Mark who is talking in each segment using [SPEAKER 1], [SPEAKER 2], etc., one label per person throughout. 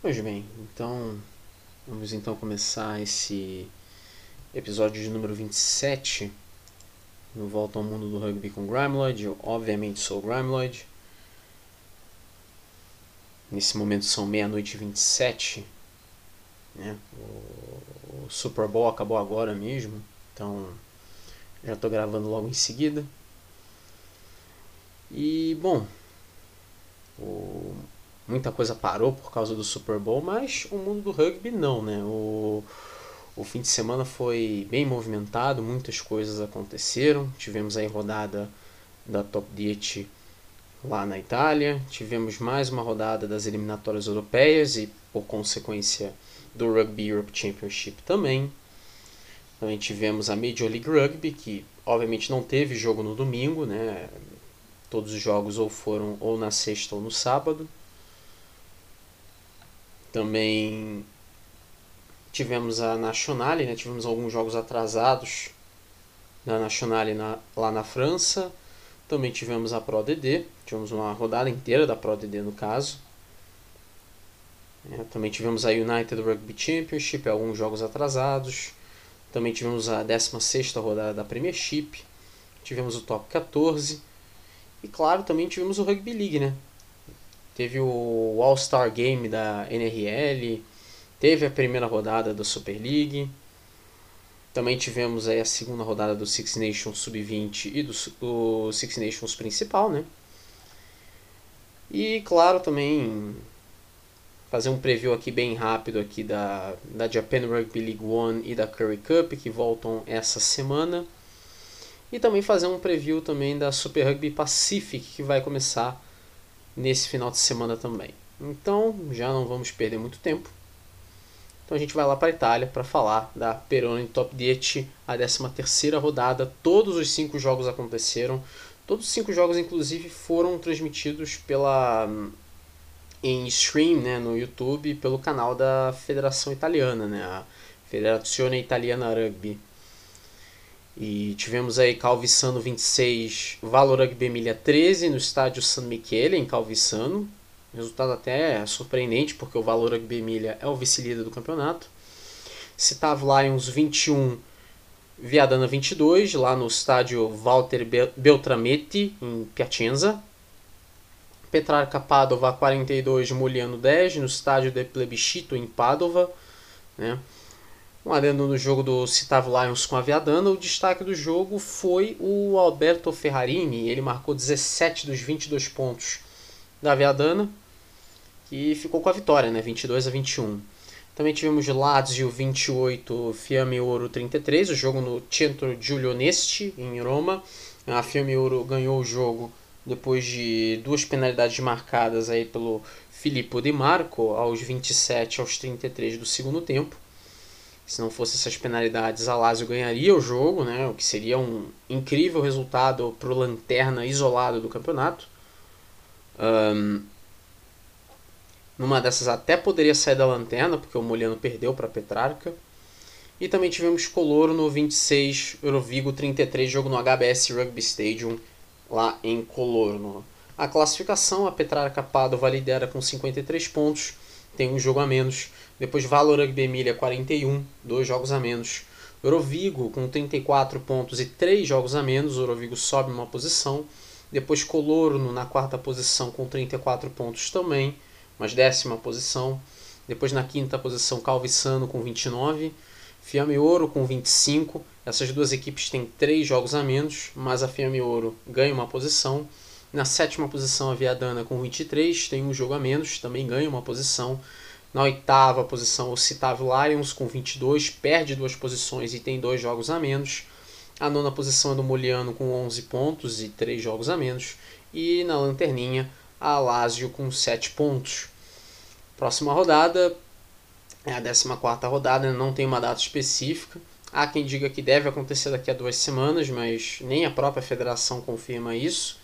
[SPEAKER 1] Pois bem, então vamos então começar esse episódio de número 27 no Volta ao Mundo do Rugby com Grimeloid. Eu obviamente sou o Grimeloid. Nesse momento são meia-noite e 27. Né? O, o Super Bowl acabou agora mesmo, então já estou gravando logo em seguida. E bom, o muita coisa parou por causa do Super Bowl, mas o mundo do rugby não, né? O, o fim de semana foi bem movimentado, muitas coisas aconteceram. Tivemos aí rodada da Top 10 lá na Itália, tivemos mais uma rodada das eliminatórias europeias e, por consequência, do Rugby Europe Championship também. Também tivemos a Major League Rugby, que obviamente não teve jogo no domingo, né? Todos os jogos ou foram ou na sexta ou no sábado. Também tivemos a Nationale, né? tivemos alguns jogos atrasados da Nationale na, lá na França. Também tivemos a Pro DD, tivemos uma rodada inteira da Pro DD no caso. É, também tivemos a United Rugby Championship, alguns jogos atrasados. Também tivemos a 16 rodada da Premiership. Tivemos o Top 14. E claro, também tivemos o Rugby League, né? Teve o All-Star Game da NRL, teve a primeira rodada da Super League, também tivemos aí a segunda rodada do Six Nations Sub-20 e do, do Six Nations principal, né? E claro, também fazer um preview aqui bem rápido aqui da, da Japan Rugby League One e da Curry Cup que voltam essa semana. E também fazer um preview também da Super Rugby Pacific que vai começar nesse final de semana também. Então, já não vamos perder muito tempo. Então a gente vai lá para a Itália para falar da Peroni Top 10, a 13 terceira rodada. Todos os cinco jogos aconteceram. Todos os cinco jogos, inclusive, foram transmitidos pela em stream né, no YouTube pelo canal da Federação Italiana, né, a Federazione Italiana Rugby. E tivemos aí Calvissano 26, Valor Rugby Emília 13 no estádio San Michele, em Calvissano. Resultado até surpreendente, porque o Valor Rugby é o vice-líder do campeonato. Citavo Lions 21, Viadana 22, lá no estádio Walter Beltrametti, em Piacenza. Petrarca Padova 42, Muliano 10, no estádio de Plebiscito, em Padova. Né? Um adendo no jogo do Citavo Lions com a Viadana, o destaque do jogo foi o Alberto Ferrarini. Ele marcou 17 dos 22 pontos da Viadana e ficou com a vitória, né? 22 a 21. Também tivemos Lazio 28, Fiamme Ouro 33, o jogo no Centro Giulio Nesti, em Roma. A Fiamme Ouro ganhou o jogo depois de duas penalidades marcadas aí pelo Filippo Di Marco aos 27 aos 33 do segundo tempo. Se não fosse essas penalidades, a Lazio ganharia o jogo, né? o que seria um incrível resultado para o Lanterna isolado do campeonato. Um, numa dessas até poderia sair da Lanterna, porque o Moliano perdeu para Petrarca. E também tivemos Coloro no 26, Eurovigo 33, jogo no HBS Rugby Stadium, lá em Colorno. A classificação, a Petrarca Padova lidera com 53 pontos, tem um jogo a menos. Depois Valor Rugby Emília 41, dois jogos a menos. Eurovigo com 34 pontos e 3 jogos a menos, o Eurovigo sobe uma posição. Depois Colorno na quarta posição com 34 pontos também, mas décima posição. Depois na quinta posição Calvissano com 29, Fiamme Ouro com 25. Essas duas equipes têm 3 jogos a menos, mas a Fiamme Ouro ganha uma posição. Na sétima posição a Viadana com 23, tem um jogo a menos, também ganha uma posição. Na oitava posição, o Citavo Lions com 22, perde duas posições e tem dois jogos a menos. A nona posição é do Moliano com 11 pontos e três jogos a menos. E na lanterninha, a Lazio com 7 pontos. Próxima rodada é a 14 rodada, não tem uma data específica. Há quem diga que deve acontecer daqui a duas semanas, mas nem a própria federação confirma isso.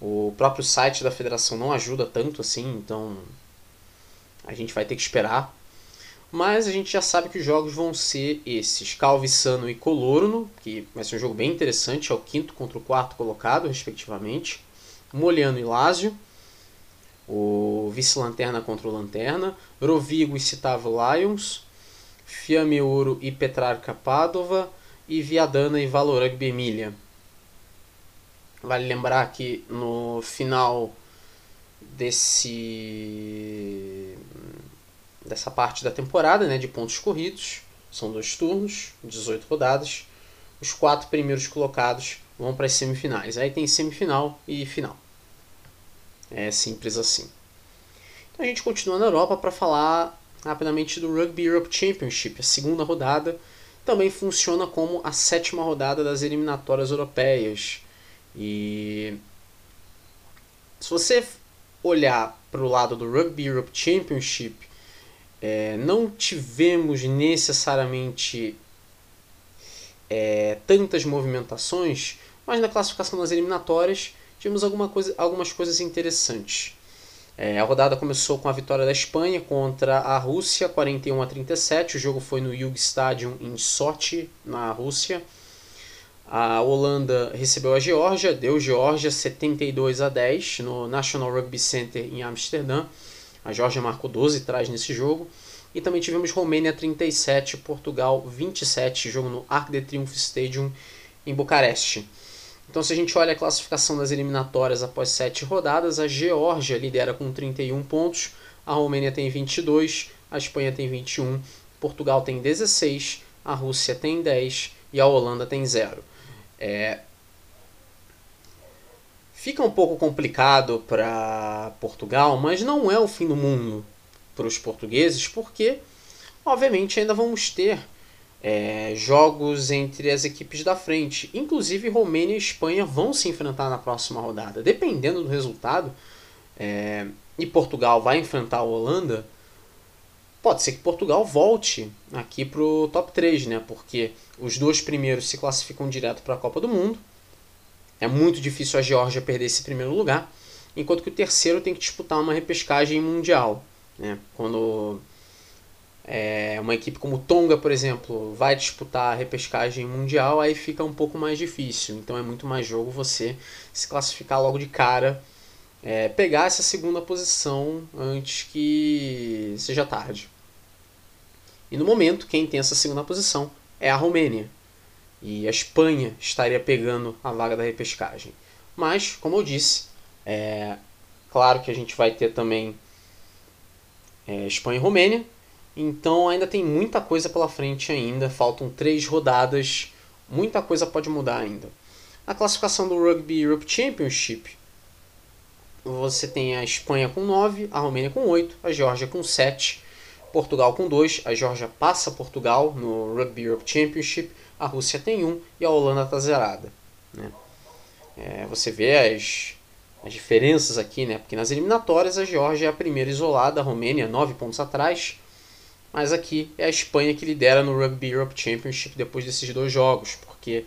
[SPEAKER 1] O próprio site da federação não ajuda tanto assim, então a gente vai ter que esperar. Mas a gente já sabe que os jogos vão ser esses: Calvissano e Colorno, que vai ser um jogo bem interessante, é o quinto contra o quarto colocado, respectivamente. Moliano e Lázio. O vice-lanterna contra o Lanterna, Rovigo e Citavo Lions, Fiamme Ouro e Petrarca Padova e Viadana e Valorugby Emília. Vale lembrar que no final desse dessa parte da temporada, né, de pontos corridos, são dois turnos, 18 rodadas. Os quatro primeiros colocados vão para as semifinais. Aí tem semifinal e final. É simples assim. Então a gente continua na Europa para falar rapidamente do Rugby Europe Championship, a segunda rodada. Também funciona como a sétima rodada das eliminatórias europeias. E se você olhar para o lado do Rugby Europe Championship, é, não tivemos necessariamente é, tantas movimentações, mas na classificação das eliminatórias tivemos alguma coisa, algumas coisas interessantes. É, a rodada começou com a vitória da Espanha contra a Rússia, 41 a 37. O jogo foi no Yug Stadium em Sochi, na Rússia. A Holanda recebeu a Geórgia, deu Geórgia 72 a 10 no National Rugby Center em Amsterdã. A Geórgia marcou 12 trás nesse jogo. E também tivemos Romênia 37, Portugal 27, jogo no Arc de Triomphe Stadium em Bucareste. Então, se a gente olha a classificação das eliminatórias após 7 rodadas, a Geórgia lidera com 31 pontos, a Romênia tem 22, a Espanha tem 21, Portugal tem 16, a Rússia tem 10 e a Holanda tem 0. É, fica um pouco complicado para Portugal, mas não é o fim do mundo para os portugueses, porque obviamente ainda vamos ter é, jogos entre as equipes da frente. Inclusive Romênia e Espanha vão se enfrentar na próxima rodada. Dependendo do resultado, é, e Portugal vai enfrentar a Holanda, pode ser que Portugal volte aqui para o top 3, né? Porque os dois primeiros se classificam direto para a Copa do Mundo. É muito difícil a Geórgia perder esse primeiro lugar, enquanto que o terceiro tem que disputar uma repescagem mundial. Né? Quando é, uma equipe como Tonga, por exemplo, vai disputar a repescagem mundial, aí fica um pouco mais difícil. Então é muito mais jogo você se classificar logo de cara, é, pegar essa segunda posição antes que seja tarde. E no momento, quem tem essa segunda posição é a Romênia. E a Espanha estaria pegando a vaga da repescagem. Mas, como eu disse, é claro que a gente vai ter também é, Espanha e Romênia. Então ainda tem muita coisa pela frente ainda. Faltam três rodadas. Muita coisa pode mudar ainda. A classificação do Rugby Europe Championship. Você tem a Espanha com 9, a Romênia com 8, a Geórgia com 7, Portugal com 2, a Geórgia passa Portugal no Rugby Europe Championship, a Rússia tem 1 e a Holanda está zerada. Né? É, você vê as, as diferenças aqui, né? porque nas eliminatórias a Geórgia é a primeira isolada, a Romênia 9 pontos atrás, mas aqui é a Espanha que lidera no Rugby Europe Championship depois desses dois jogos, porque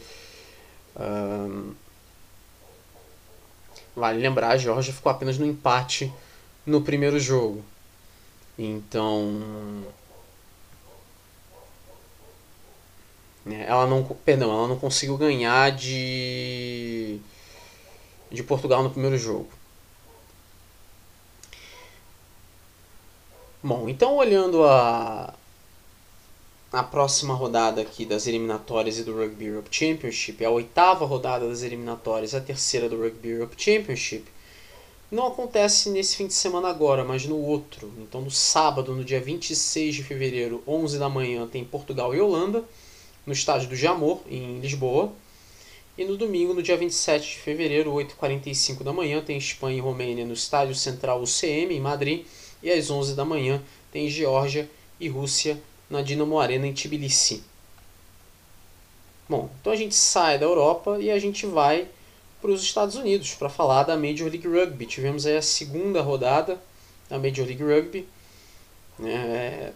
[SPEAKER 1] vale lembrar, a Geórgia ficou apenas no empate no primeiro jogo. Então. Né, ela não. Perdão, ela não conseguiu ganhar de. de Portugal no primeiro jogo. Bom, então olhando a. a próxima rodada aqui das eliminatórias e do Rugby Europe Championship, a oitava rodada das eliminatórias, a terceira do Rugby Europe Championship não acontece nesse fim de semana agora, mas no outro. Então, no sábado, no dia 26 de fevereiro, 11 da manhã, tem Portugal e Holanda, no estádio do Jamor, em Lisboa. E no domingo, no dia 27 de fevereiro, 8h45 da manhã, tem Espanha e Romênia no estádio central UCM, em Madrid. E às 11 da manhã, tem Geórgia e Rússia na Dinamo Arena, em Tbilisi. Bom, então a gente sai da Europa e a gente vai para os Estados Unidos para falar da Major League Rugby. Tivemos aí a segunda rodada da Major League Rugby. É,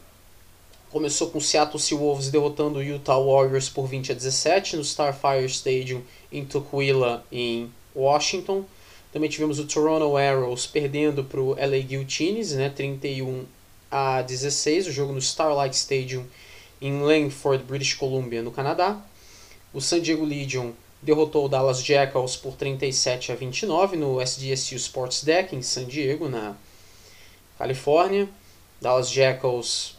[SPEAKER 1] começou com Seattle Seawolves derrotando o Utah Warriors por 20 a 17 no Starfire Stadium em Tukwila, em Washington. Também tivemos o Toronto Arrows perdendo para o LA Guillotines, né, 31 a 16, o jogo no Starlight Stadium em Langford, British Columbia, no Canadá. O San Diego Legion derrotou o Dallas Jackals por 37 a 29 no SDSU Sports Deck em San Diego, na, Califórnia. Dallas Jackals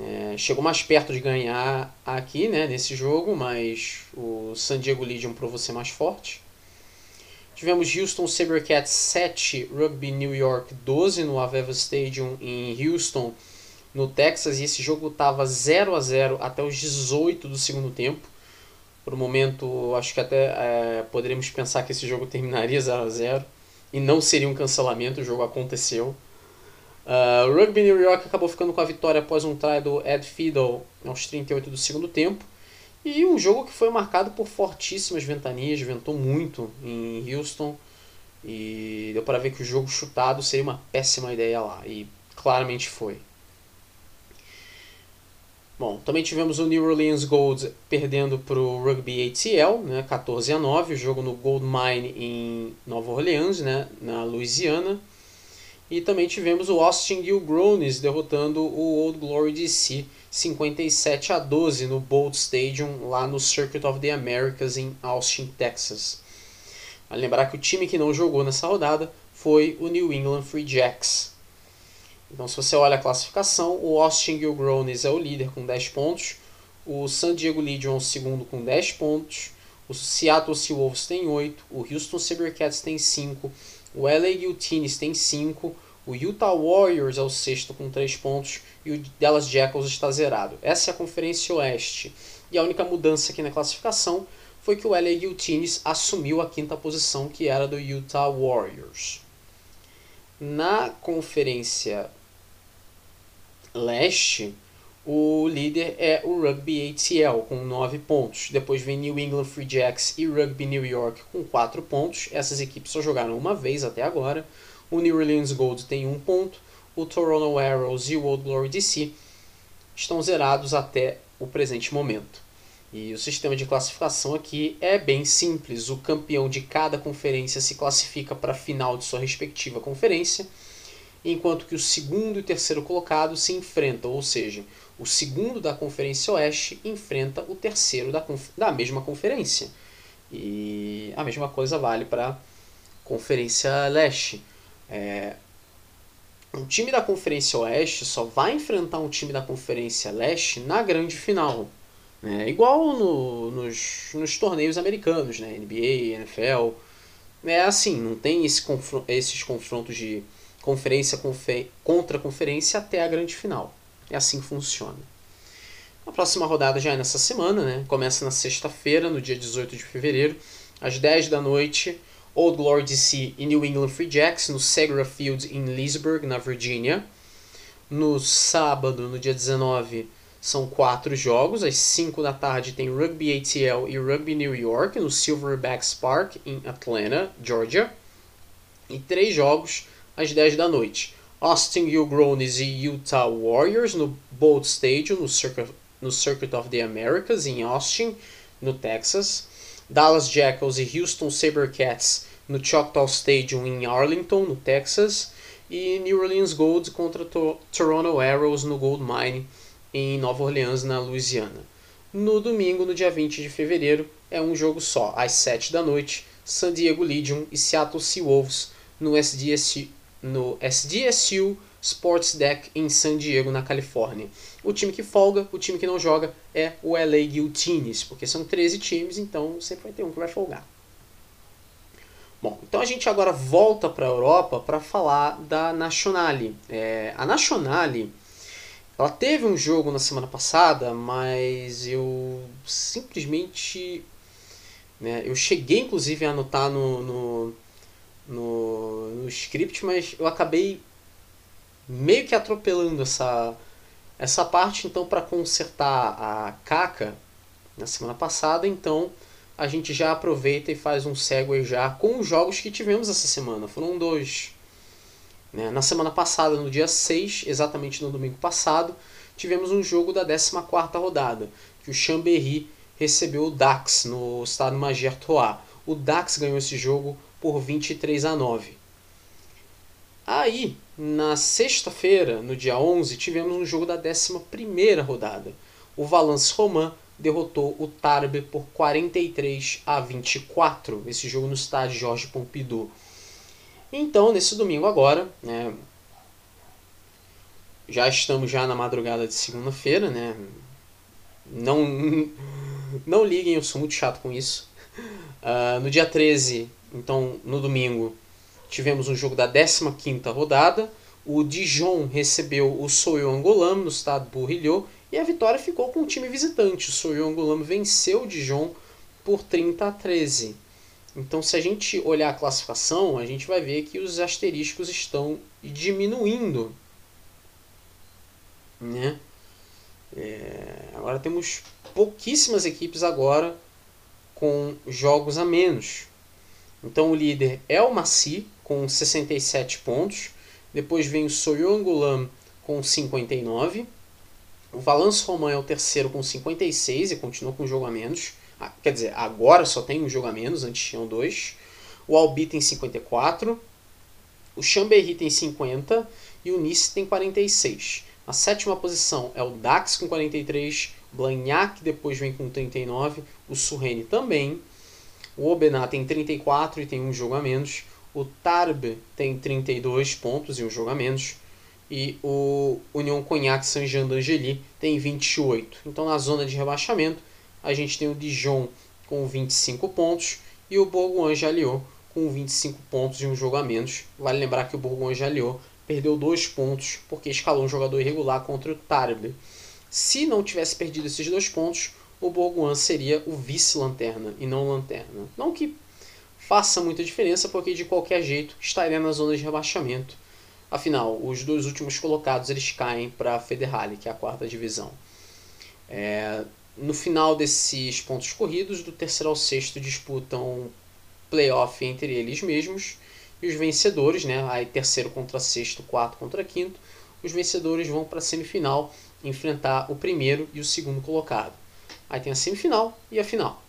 [SPEAKER 1] é, chegou mais perto de ganhar aqui, né, nesse jogo, mas o San Diego Legion provou ser mais forte. Tivemos Houston Sabercats 7, Rugby New York 12 no Aveva Stadium em Houston, no Texas, e esse jogo estava 0 a 0 até os 18 do segundo tempo. Por um momento, acho que até é, poderíamos pensar que esse jogo terminaria 0 a 0 e não seria um cancelamento, o jogo aconteceu. Uh, o Rugby New York acabou ficando com a vitória após um try do Ed Fiddle aos 38 do segundo tempo. E um jogo que foi marcado por fortíssimas ventanias, ventou muito em Houston. E deu para ver que o jogo chutado seria uma péssima ideia lá. E claramente foi. Bom, também tivemos o New Orleans Gold perdendo para o Rugby ATL, né, 14 a 9, o jogo no Gold Mine em Nova Orleans, né, na Louisiana. E também tivemos o Austin Gilgronis derrotando o Old Glory DC 57 a 12 no Bolt Stadium lá no Circuit of the Americas em Austin, Texas. Vale lembrar que o time que não jogou nessa rodada foi o New England Free Jacks. Então, se você olha a classificação, o Austin Gilgronis é o líder com 10 pontos, o San Diego Legion é o segundo com 10 pontos, o Seattle Seawolves tem 8, o Houston Sabercats tem 5, o LA Guillotines tem 5, o Utah Warriors é o sexto com 3 pontos e o Dallas Jackals está zerado. Essa é a Conferência Oeste. E a única mudança aqui na classificação foi que o LA Guillotines assumiu a quinta posição, que era do Utah Warriors. Na Conferência Leste, o líder é o Rugby ATL com 9 pontos. Depois vem New England Free Jacks e Rugby New York com 4 pontos. Essas equipes só jogaram uma vez até agora. O New Orleans Gold tem um ponto, o Toronto Arrows e o Old Glory DC estão zerados até o presente momento. E o sistema de classificação aqui é bem simples. O campeão de cada conferência se classifica para a final de sua respectiva conferência, enquanto que o segundo e terceiro colocado se enfrentam, ou seja, o segundo da Conferência Oeste enfrenta o terceiro da, da mesma conferência. E a mesma coisa vale para a Conferência Leste. É, um time da Conferência Oeste só vai enfrentar um time da Conferência Leste na grande final. Né? Igual no, nos, nos torneios americanos, né? NBA, NFL. É assim, não tem esse esses confrontos de conferência contra conferência até a grande final. É assim que funciona. A próxima rodada já é nessa semana, né? Começa na sexta-feira, no dia 18 de fevereiro, às 10 da noite Old Glory DC e New England Free Jacks no Segra Field em Leesburg, na Virgínia. No sábado, no dia 19, são quatro jogos. Às 5 da tarde tem Rugby ATL e Rugby New York no Silverbacks Park em Atlanta, Georgia. E três jogos às 10 da noite. Austin Gilgronis e Utah Warriors no Bolt Stadium no Circuit, no Circuit of the Americas em Austin, no Texas. Dallas Jackals e Houston Sabercats no Choctaw Stadium em Arlington, no Texas, e New Orleans Gold contra to Toronto Arrows no Gold Mine em Nova Orleans, na Louisiana. No domingo, no dia 20 de fevereiro, é um jogo só, às 7 da noite, San Diego Legion e Seattle Seawolves no SDSU, no SDSU Sports Deck em San Diego, na Califórnia. O time que folga, o time que não joga é o LA Guillotines, porque são 13 times, então sempre vai ter um que vai folgar. Bom, então a gente agora volta para a Europa para falar da Nationale. É, a Nationale, ela teve um jogo na semana passada, mas eu simplesmente... Né, eu cheguei inclusive a anotar no, no, no, no script, mas eu acabei meio que atropelando essa, essa parte. Então, para consertar a caca na semana passada, então a gente já aproveita e faz um segue já com os jogos que tivemos essa semana. Foram dois. Né? Na semana passada, no dia 6, exatamente no domingo passado, tivemos um jogo da 14 rodada, que o Chambéry recebeu o Dax no estado Magertois. O Dax ganhou esse jogo por 23 a 9. Aí, na sexta-feira, no dia 11, tivemos um jogo da 11 rodada. O Valence Romain derrotou o Tarbes por 43 a 24, esse jogo no estádio Jorge Pompidou. Então, nesse domingo agora, né, já estamos já na madrugada de segunda-feira, né? Não, não liguem, eu sou muito chato com isso. Uh, no dia 13, então no domingo, tivemos um jogo da 15 rodada. O Dijon recebeu o Soyo Angolam no estado Burrilhot e a vitória ficou com o time visitante. O Soyo Angolam venceu o Dijon por 30 a 13. Então, se a gente olhar a classificação, a gente vai ver que os asteriscos estão diminuindo. Né? É, agora temos pouquíssimas equipes agora com jogos a menos. Então o líder é o Maci com 67 pontos. Depois vem o Soyongulam com 59. O Valence Romain é o terceiro com 56 e continua com um jogo a menos. Ah, quer dizer, agora só tem um jogo a menos, antes tinham dois. O Albi tem 54. O Chambéry tem 50 e o Nice tem 46. A sétima posição é o Dax com 43, Blagnac depois vem com 39, o Surrene também. O Obenat tem 34 e tem um jogo a menos. O Tarbes tem 32 pontos e um jogo a menos. E o União Cognac Saint-Jean d'Angely tem 28. Então na zona de rebaixamento a gente tem o Dijon com 25 pontos e o Bourgogne-Jalliot com 25 pontos e um jogo a menos. Vale lembrar que o Bourgogne-Jalliot perdeu dois pontos porque escalou um jogador irregular contra o Tarbes. Se não tivesse perdido esses dois pontos, o Bourgoin seria o vice-lanterna e não lanterna. Não que faça muita diferença, porque de qualquer jeito estaria na zona de rebaixamento. Afinal, os dois últimos colocados eles caem para a Federale, que é a quarta divisão. É, no final desses pontos corridos, do terceiro ao sexto disputam playoff entre eles mesmos e os vencedores, né, aí terceiro contra sexto, quarto contra quinto, os vencedores vão para a semifinal enfrentar o primeiro e o segundo colocado. Aí tem a semifinal e a final.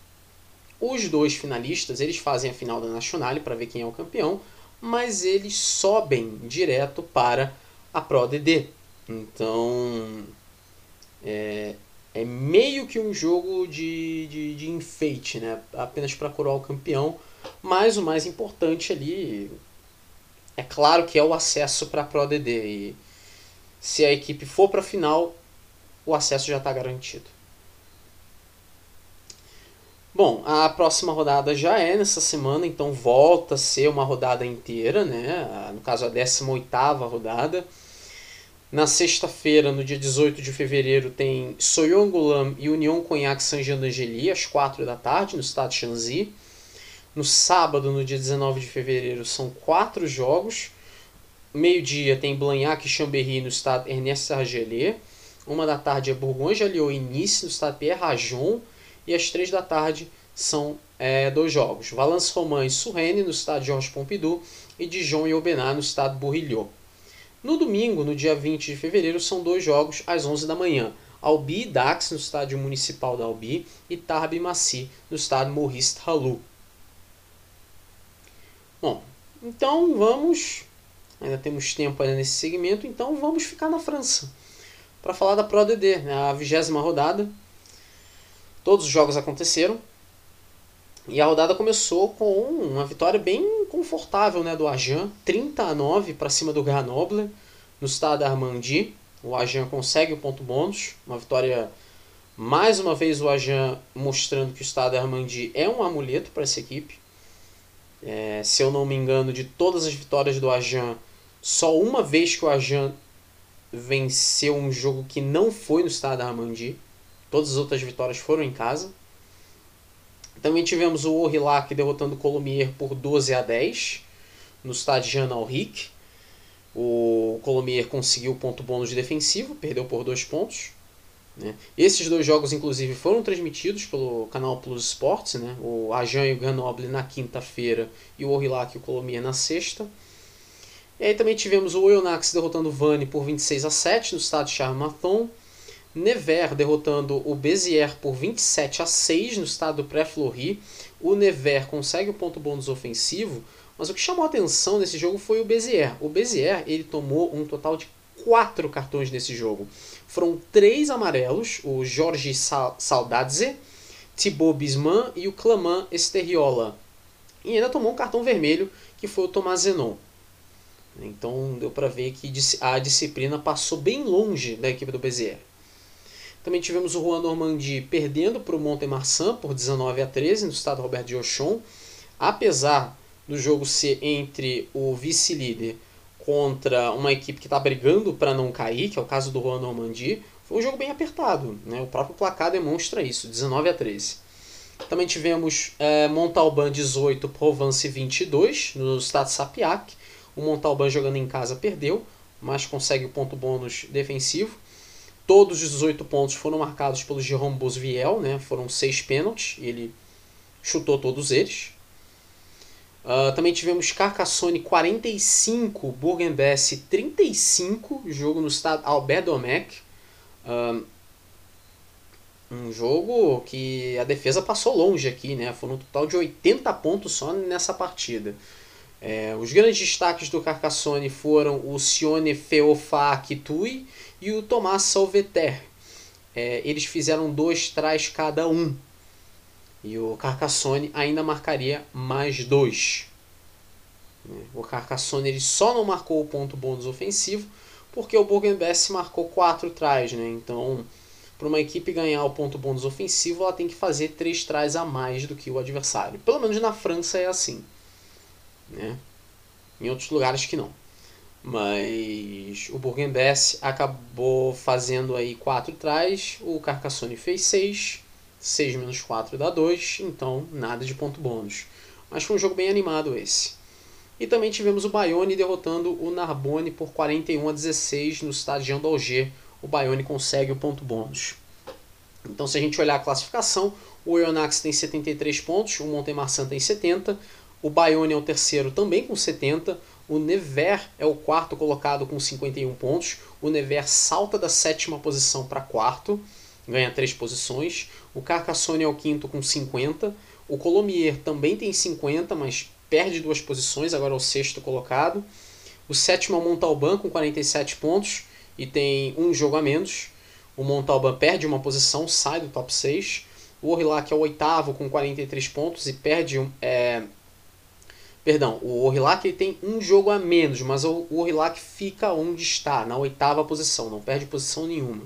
[SPEAKER 1] Os dois finalistas, eles fazem a final da Nacional para ver quem é o campeão, mas eles sobem direto para a Pro DD. Então, é, é meio que um jogo de, de, de enfeite, né? apenas para coroar o campeão, mas o mais importante ali, é claro que é o acesso para a Pro DD. E se a equipe for para a final, o acesso já está garantido. Bom, a próxima rodada já é nessa semana, então volta a ser uma rodada inteira, né? No caso, a 18 rodada. Na sexta-feira, no dia 18 de fevereiro, tem Soyongulam e União Cognac Saint-Jean d'Angely, às 4 da tarde, no estado de Shanxi. No sábado, no dia 19 de fevereiro, são quatro jogos. Meio-dia tem Blagnac e Chambéry no estado Ernest Sargelé. Uma da tarde é Bourgogne-Jalliot e Nice no estado Pierre Rajon. E às três da tarde são é, dois jogos. Valence Romain e Surrene no estado Georges Pompidou. E Dijon e Aubenas no estado Bourrilhot. No domingo, no dia 20 de fevereiro, são dois jogos às 11 da manhã. Albi e Dax no estádio municipal da Albi e Tarbes Massy no estádio Maurice Talou. Bom, então vamos. Ainda temos tempo ainda nesse segmento, então vamos ficar na França para falar da Pro DD, né, a vigésima rodada. Todos os jogos aconteceram e a rodada começou com uma vitória bem confortável né, do Ajan, 30 a 9 para cima do Grenoble no estado Armandi. O Ajan consegue o ponto bônus, uma vitória mais uma vez o Ajan mostrando que o estado Armandi é um amuleto para essa equipe. É, se eu não me engano, de todas as vitórias do Ajan, só uma vez que o Ajan venceu um jogo que não foi no estado Armandi. Todas as outras vitórias foram em casa. Também tivemos o Orillac derrotando o Colomier por 12 a 10 no estádio Jean Alric. O Colomier conseguiu o ponto bônus defensivo, perdeu por dois pontos. Né? Esses dois jogos, inclusive, foram transmitidos pelo canal Plus Sports, né? o Ajan e o Grenoble na quinta-feira e o Orillac e o Colomier na sexta. E aí também tivemos o Oyonnax derrotando o Vani por 26 a 7 no estádio Charmathon. Nevers derrotando o Bezier por 27 a 6 no estado do Pré-Fleury. O Nevers consegue o ponto bônus ofensivo, mas o que chamou a atenção nesse jogo foi o Bezier. O Bezier ele tomou um total de quatro cartões nesse jogo. Foram três amarelos, o Jorge Saudadze, Thibaut Bisman e o Claman Esterriola. E ainda tomou um cartão vermelho, que foi o Tomás Zenon. Então deu para ver que a disciplina passou bem longe da equipe do BZR. Também tivemos o Juan Normandie perdendo para o Montemarçan por 19 a 13 no estado Roberto de. Apesar do jogo ser entre o vice-líder contra uma equipe que está brigando para não cair, que é o caso do Juan Normandie, foi um jogo bem apertado. Né? O próprio placar demonstra isso, 19 a 13. Também tivemos é, Montalban 18, Provence 22 no estado Sapiac. O Montalban jogando em casa perdeu, mas consegue o ponto bônus defensivo. Todos os 18 pontos foram marcados pelo Jerome Bosviel, né? foram seis pênaltis ele chutou todos eles. Uh, também tivemos Carcassonne 45, Bourg-en-Bresse 35, jogo no estado Albert Domecq. Uh, um jogo que a defesa passou longe aqui, né? Foram um total de 80 pontos só nessa partida. É, os grandes destaques do Carcassonne foram o Sione Feofa Kitui e o Tomás Salveter. É, eles fizeram dois trás cada um. E o Carcassonne ainda marcaria mais dois. O Carcassonne ele só não marcou o ponto bônus ofensivo porque o Bourg-en-Bresse marcou quatro trás. Né? Então, para uma equipe ganhar o ponto bônus ofensivo, ela tem que fazer três trás a mais do que o adversário. Pelo menos na França é assim. Né? Em outros lugares que não. Mas o Bourg-en-Bresse acabou fazendo aí 4 trás, o Carcassonne fez 6, 6 menos 4 dá 2, então nada de ponto bônus. Mas foi um jogo bem animado esse. E também tivemos o Bayonne derrotando o Narbonne por 41 a 16 no estádio de Alger. O Bayonne consegue o ponto bônus. Então se a gente olhar a classificação, o Oyonnax tem 73 pontos, o Montemarçan tem 70, o Bayonne é o terceiro também com 70, o Nevers é o quarto colocado com 51 pontos. O Nevers salta da sétima posição para quarto, ganha três posições. O Carcassonne é o quinto com 50. O Colomier também tem 50, mas perde duas posições, agora é o sexto colocado. O sétimo é o Montalban com 47 pontos e tem um jogo a menos. O Montalban perde uma posição, sai do top 6. O Orillac é o oitavo com 43 pontos e perde é, Perdão, o Orillac tem um jogo a menos, mas o Orillac fica onde está, na oitava posição, não perde posição nenhuma.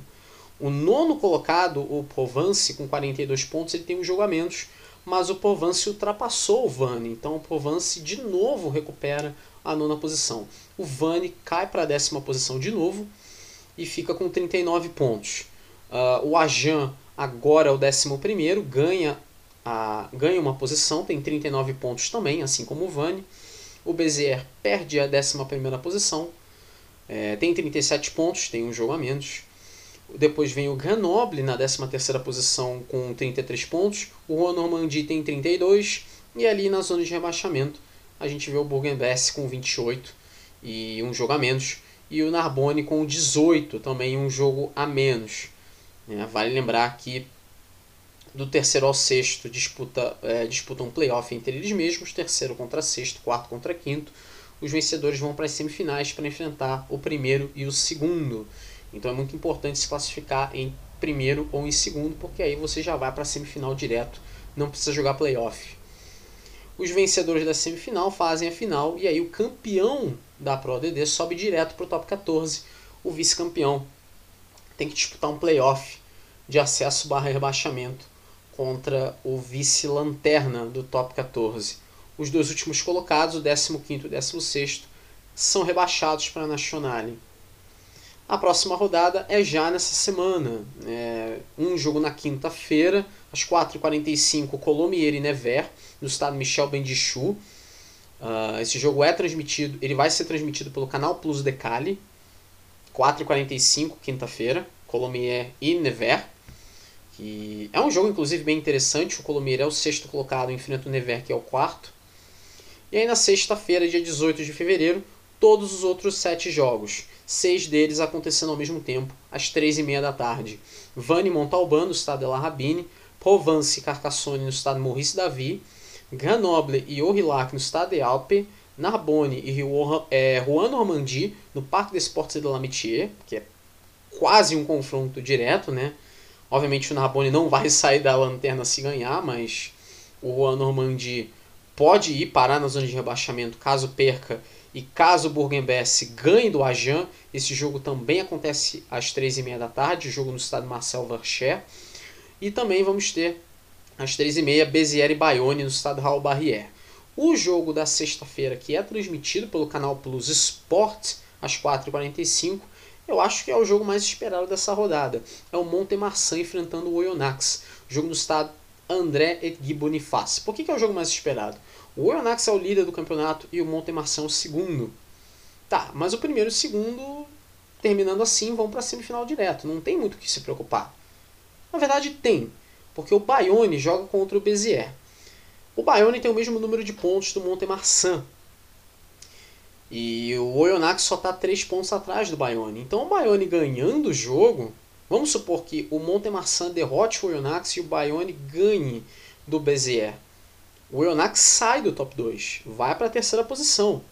[SPEAKER 1] O nono colocado, o Provence, com 42 pontos, ele tem um jogo a menos, mas o Provence ultrapassou o Vani, então o Provence de novo recupera a nona posição. O Vani cai para a décima posição de novo e fica com 39 pontos. Uh, o Ajan agora é o décimo primeiro, ganha a, ganha uma posição, tem 39 pontos também, assim como o Vani. O Bezier perde a 11 posição, é, tem 37 pontos, tem um jogo a menos. Depois vem o Grenoble na 13 posição com 33 pontos. O Juan Normandie tem 32. E ali na zona de rebaixamento a gente vê o Bourg-en-Bresse com 28 e um jogo a menos. E o Narbonne com 18, também um jogo a menos. É, vale lembrar que do terceiro ao sexto disputa, é, disputam um playoff entre eles mesmos, terceiro contra sexto, quarto contra quinto. Os vencedores vão para as semifinais para enfrentar o primeiro e o segundo. Então é muito importante se classificar em primeiro ou em segundo, porque aí você já vai para a semifinal direto, não precisa jogar playoff. Os vencedores da semifinal fazem a final e aí o campeão da Pro DD sobe direto para o top 14. O vice-campeão tem que disputar um playoff de acesso barra rebaixamento contra o vice-lanterna do top 14. Os dois últimos colocados, o 15 e o 16, são rebaixados para a Nationale. A próxima rodada é já nessa semana. É um jogo na quinta-feira, às 4h45, Colomier e Nevers, no estado Michel Bendichou. Uh, esse jogo é transmitido, ele vai ser transmitido pelo canal Plus de Cali, 4h45, quinta-feira, Colomier e Nevers. Que é um jogo, inclusive, bem interessante. O Colomier é o sexto colocado, enfrenta o Never, que é o quarto. E aí, na sexta-feira, dia 18 de fevereiro, todos os outros sete jogos. Seis deles acontecendo ao mesmo tempo, às três e meia da tarde. Vani Montalban, no estado de La Rabine. Provence e Carcassonne, no estado de Maurice Davi. Grenoble e Aurillac, no estado de Alpe. Narbonne e é, Rouen Normandie, no Parque des Sports de l'Amitié, que é quase um confronto direto, né? Obviamente o Narbonne não vai sair da lanterna se ganhar, mas o Juan Normandie pode ir parar na zona de rebaixamento caso perca E caso o Bourg-en-Bresse ganhe do Agen, esse jogo também acontece às 3h30 da tarde, jogo no estado Marcel Varcher. E também vamos ter às 3h30 Bezier e Bayonne no estado Raul Barrière. O jogo da sexta-feira, que é transmitido pelo canal Plus Sport, às 4h45, eu acho que é o jogo mais esperado dessa rodada. É o Montemarçan enfrentando o Oyonnax, jogo no estado André et Guy Boniface. Por que, que é o jogo mais esperado? O Oyonnax é o líder do campeonato e o Montemarçan é o segundo. Tá, mas o primeiro e o segundo, terminando assim, vão para a semifinal direto. Não tem muito o que se preocupar. Na verdade, tem, porque o Bayonne joga contra o Bezier. O Bayonne tem o mesmo número de pontos do Montemarçan, e o Oyonnax só está 3 pontos atrás do Bayonne. Então o Bayonne ganhando o jogo, vamos supor que o Montemarçan derrote o Oyonnax e o Bayonne ganhe do Bezier. O Oyonnax sai do top 2, vai para a terceira posição.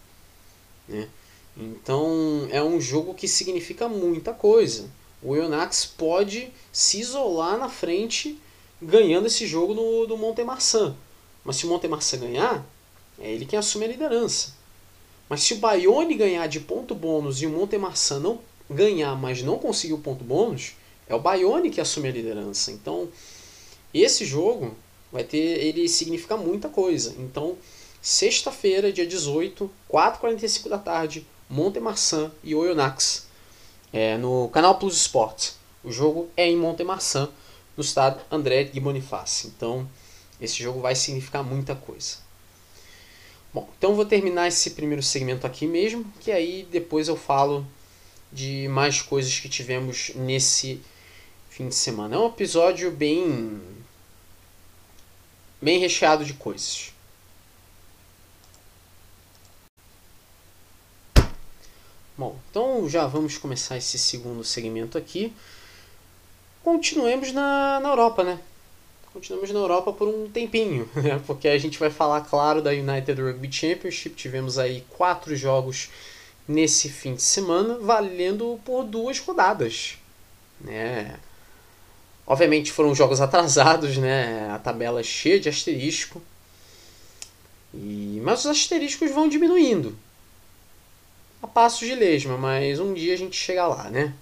[SPEAKER 1] Né? Então é um jogo que significa muita coisa. O Oyonnax pode se isolar na frente ganhando esse jogo no, do Montemarçan. Mas se o Montemarçan ganhar, é ele quem assume a liderança. Mas se o Bayonne ganhar de ponto bônus e o Montemarçan não ganhar, mas não conseguir o ponto bônus, é o Bayonne que assume a liderança. Então, esse jogo vai ter, ele significa muita coisa. Então, sexta-feira, dia 18, 4h45 da tarde, Montemarçan e Oyonnax, é, no canal Plus Sport. O jogo é em Montemarçan, no estado André de Boniface. Então, esse jogo vai significar muita coisa. Bom, então vou terminar esse primeiro segmento aqui mesmo, que aí depois eu falo de mais coisas que tivemos nesse fim de semana. É um episódio bem bem recheado de coisas. Bom, então já vamos começar esse segundo segmento aqui. Continuemos na, na Europa, né? Continuamos na Europa por um tempinho, né? porque a gente vai falar, claro, da United Rugby Championship. Tivemos aí quatro jogos nesse fim de semana, valendo por duas rodadas. Né? Obviamente foram jogos atrasados, né? a tabela é cheia de asterisco. E... Mas os asteriscos vão diminuindo. A passos de lesma, mas um dia a gente chega lá, né?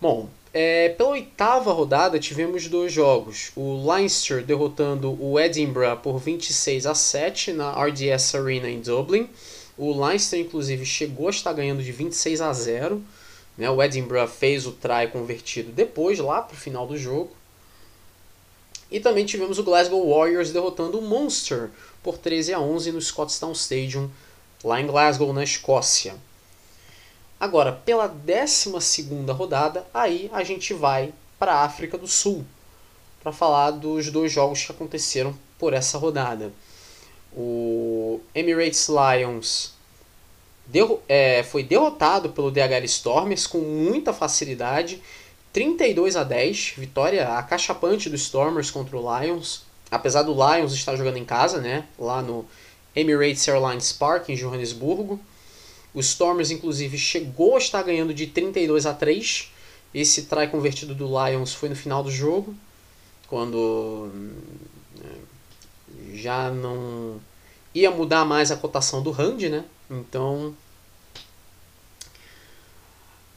[SPEAKER 1] Bom, é, pela oitava rodada tivemos dois jogos. O Leinster derrotando o Edinburgh por 26 a 7 na RDS Arena em Dublin. O Leinster inclusive chegou a estar ganhando de 26 a 0. Né? O Edinburgh fez o try convertido depois, lá para o final do jogo. E também tivemos o Glasgow Warriors derrotando o Munster por 13 a 11 no Scotstoun Stadium, lá em Glasgow, na Escócia. Agora, pela 12 rodada, aí a gente vai para a África do Sul para falar dos dois jogos que aconteceram por essa rodada. O Emirates Lions é, foi derrotado pelo DHL Stormers com muita facilidade, 32 a 10, vitória acachapante do Stormers contra o Lions. Apesar do Lions estar jogando em casa, né, lá no Emirates Airlines Park em Johannesburgo. O Stormers, inclusive, chegou a estar ganhando de 32 a 3. Esse try convertido do Lions foi no final do jogo, quando é, já não ia mudar mais a cotação do Hand, né? Então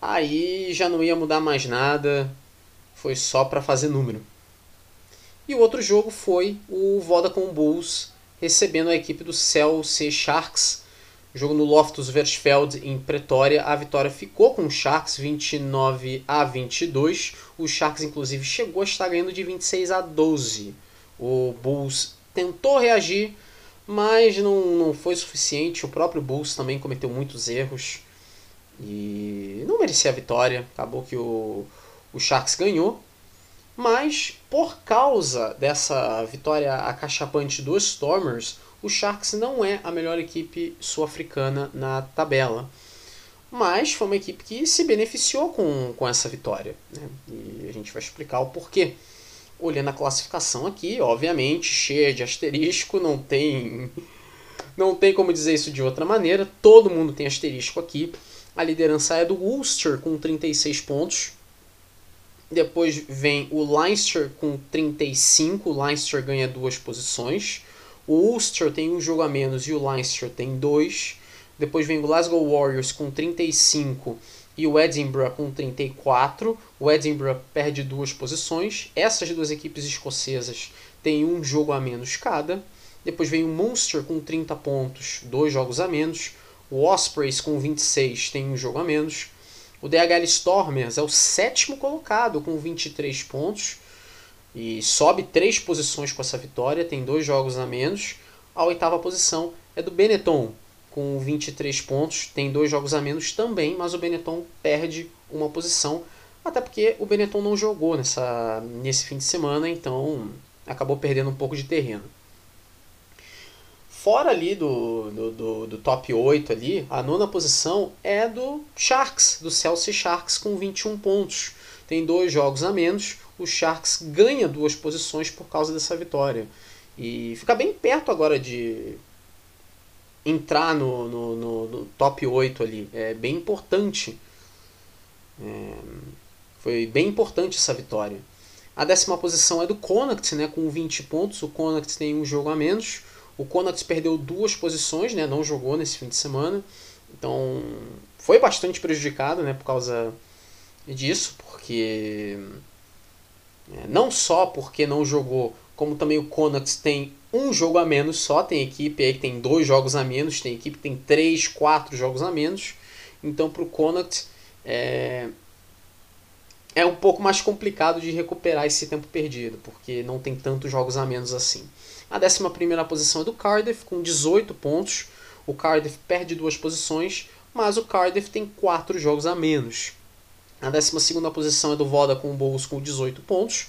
[SPEAKER 1] aí já não ia mudar mais nada, foi só para fazer número. E o outro jogo foi o Vodacom Bulls recebendo a equipe do Cell C Sharks Jogo no Loftus Versfeld em Pretória, a vitória ficou com o Sharks 29 a 22. O Sharks inclusive chegou a estar ganhando de 26 a 12. O Bulls tentou reagir, mas não, não foi suficiente. O próprio Bulls também cometeu muitos erros e não merecia a vitória. Acabou que o, o Sharks ganhou. Mas por causa dessa vitória acachapante dos Stormers, o Sharks não é a melhor equipe sul-africana na tabela. Mas foi uma equipe que se beneficiou com, com essa vitória. Né? E a gente vai explicar o porquê. Olhando a classificação aqui, obviamente, cheia de asterisco, não tem. Não tem como dizer isso de outra maneira. Todo mundo tem asterisco aqui. A liderança é do Ulster com 36 pontos. Depois vem o Leinster com 35. O Leinster ganha duas posições. O Ulster tem um jogo a menos e o Leinster tem dois. Depois vem o Glasgow Warriors com 35 e o Edinburgh com 34. O Edinburgh perde duas posições. Essas duas equipes escocesas têm um jogo a menos cada. Depois vem o Munster com 30 pontos, dois jogos a menos. O Ospreys com 26 tem um jogo a menos. O DHL Stormers é o sétimo colocado com 23 pontos e sobe três posições com essa vitória, tem dois jogos a menos. A oitava posição é do Benetton com 23 pontos, tem dois jogos a menos também, mas o Benetton perde uma posição, até porque o Benetton não jogou nessa, nesse fim de semana, então acabou perdendo um pouco de terreno. Fora ali do, do, do, do top 8 ali, a nona posição é do Sharks, do Chelsea Sharks com 21 pontos. Tem dois jogos a menos, o Sharks ganha duas posições por causa dessa vitória. E fica bem perto agora de entrar no, no, no, no top 8 ali. É bem importante. É, foi bem importante essa vitória. A décima posição é do Connacht, né, com 20 pontos. O Connacht tem um jogo a menos. O Connacht perdeu duas posições, né, não jogou nesse fim de semana. Então foi bastante prejudicado né, por causa disso, porque não só porque não jogou, como também o Connacht tem um jogo a menos só, tem equipe aí que tem dois jogos a menos, tem equipe que tem três, quatro jogos a menos. Então para o Connacht é, é um pouco mais complicado de recuperar esse tempo perdido, porque não tem tantos jogos a menos assim. A 11 primeira posição é do Cardiff, com 18 pontos. O Cardiff perde duas posições, mas o Cardiff tem quatro jogos a menos. A 12 posição é do Voda com o Bulls com 18 pontos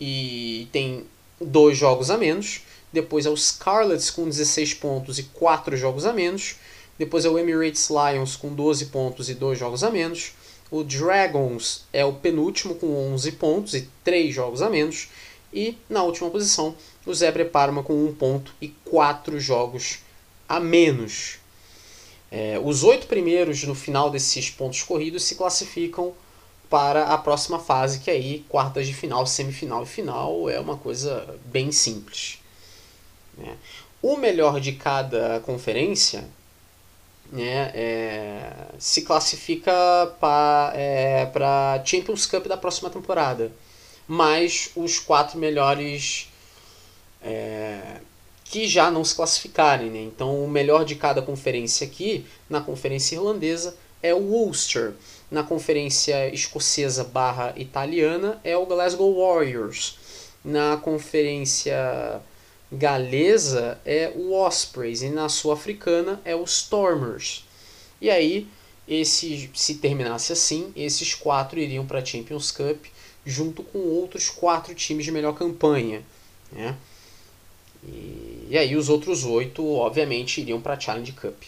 [SPEAKER 1] e tem dois jogos a menos. Depois é o Scarlets com 16 pontos e 4 jogos a menos. Depois é o Emirates Lions com 12 pontos e 2 jogos a menos. O Dragons é o penúltimo com 11 pontos e 3 jogos a menos. E na última posição, o Zebre Parma com 1 ponto e 4 jogos a menos. É, os oito primeiros no final desses pontos corridos se classificam para a próxima fase, que aí quartas de final, semifinal e final é uma coisa bem simples. Né? O melhor de cada conferência né, é, se classifica para é, Champions Cup da próxima temporada. Mas os quatro melhores é, que já não se classificarem. Né? Então, o melhor de cada conferência aqui, na conferência irlandesa, é o Ulster. Na conferência escocesa barra italiana, é o Glasgow Warriors. Na conferência galesa é o Ospreys e na sul-africana é o Stormers. E aí, esse, se terminasse assim, esses quatro iriam para a Champions Cup junto com outros quatro times de melhor campanha. Né? E, e aí os outros oito, obviamente, iriam para a Challenge Cup.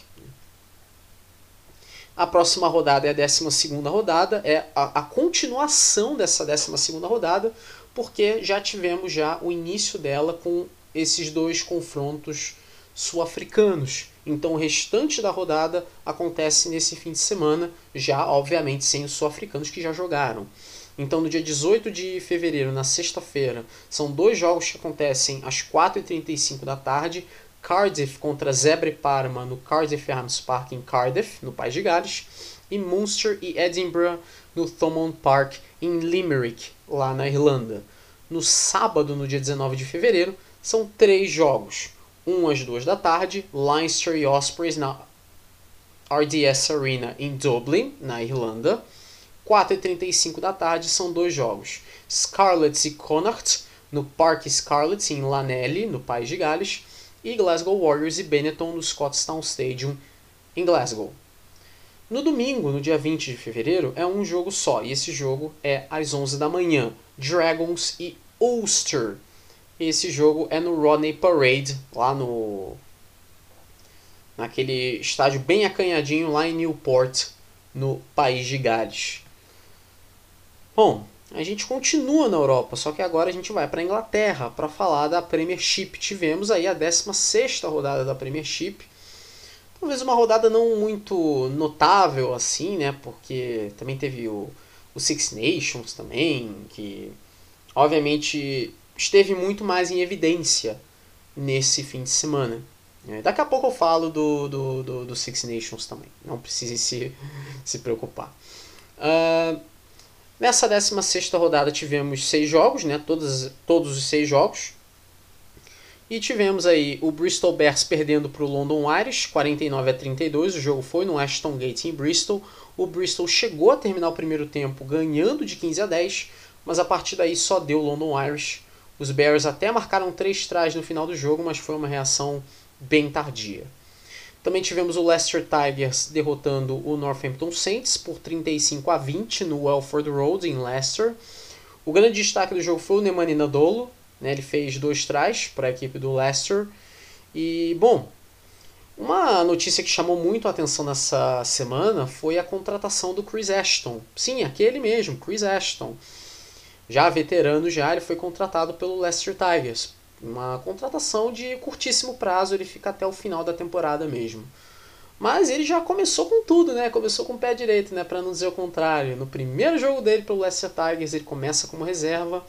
[SPEAKER 1] A próxima rodada é a 12 rodada, é a, a continuação dessa 12 rodada, porque já tivemos já o início dela com esses dois confrontos sul-africanos. Então o restante da rodada acontece nesse fim de semana, já obviamente sem os sul-africanos que já jogaram. Então no dia 18 de fevereiro, na sexta-feira, são dois jogos que acontecem às 4h35 da tarde. Cardiff contra Zebre Parma no Cardiff Arms Park em Cardiff, no País de Gales. E Munster e Edinburgh no Thomond Park em Limerick, lá na Irlanda. No sábado, no dia 19 de fevereiro, são três jogos. Um às duas da tarde, Leinster e Ospreys na RDS Arena em Dublin, na Irlanda. 4h35 da tarde são dois jogos. Scarlets e Connacht no Parque Scarlets em Lanelli, no País de Gales. E Glasgow Warriors e Benetton no Scottstown Stadium em Glasgow. No domingo, no dia 20 de fevereiro, é um jogo só, e esse jogo é às 11 da manhã. Dragons e Ulster esse jogo é no Rodney Parade, lá no naquele estádio bem acanhadinho lá em Newport, no país de Gales. Bom, a gente continua na Europa, só que agora a gente vai para a Inglaterra para falar da Premiership. Tivemos aí a 16 rodada da Premiership. Talvez uma rodada não muito notável assim, né? Porque também teve o, o Six Nations também, que obviamente esteve muito mais em evidência nesse fim de semana. É, daqui a pouco eu falo do, do, do, do Six Nations também. Não precisem se, se preocupar. Uh, nessa 16 rodada tivemos seis jogos, né? Todos, todos os seis jogos. E tivemos aí o Bristol Bears perdendo para o London Irish, 49 a 32. O jogo foi no Ashton Gate em Bristol. O Bristol chegou a terminar o primeiro tempo ganhando de 15 a 10, mas a partir daí só deu London Irish. Os Bears até marcaram três trás no final do jogo, mas foi uma reação bem tardia. Também tivemos o Leicester Tigers derrotando o Northampton Saints por 35 a 20 no Welford Road em Leicester. O grande destaque do jogo foi o Nemanja Nadolo, né? Ele fez dois trás para a equipe do Leicester. E, bom, uma notícia que chamou muito a atenção nessa semana foi a contratação do Chris Ashton. Sim, aquele mesmo, Chris Ashton. Já veterano já, ele foi contratado pelo Leicester Tigers. Uma contratação de curtíssimo prazo, ele fica até o final da temporada mesmo. Mas ele já começou com tudo, né? Começou com o pé direito, né? Para não dizer o contrário. No primeiro jogo dele pelo Leicester Tigers, ele começa como reserva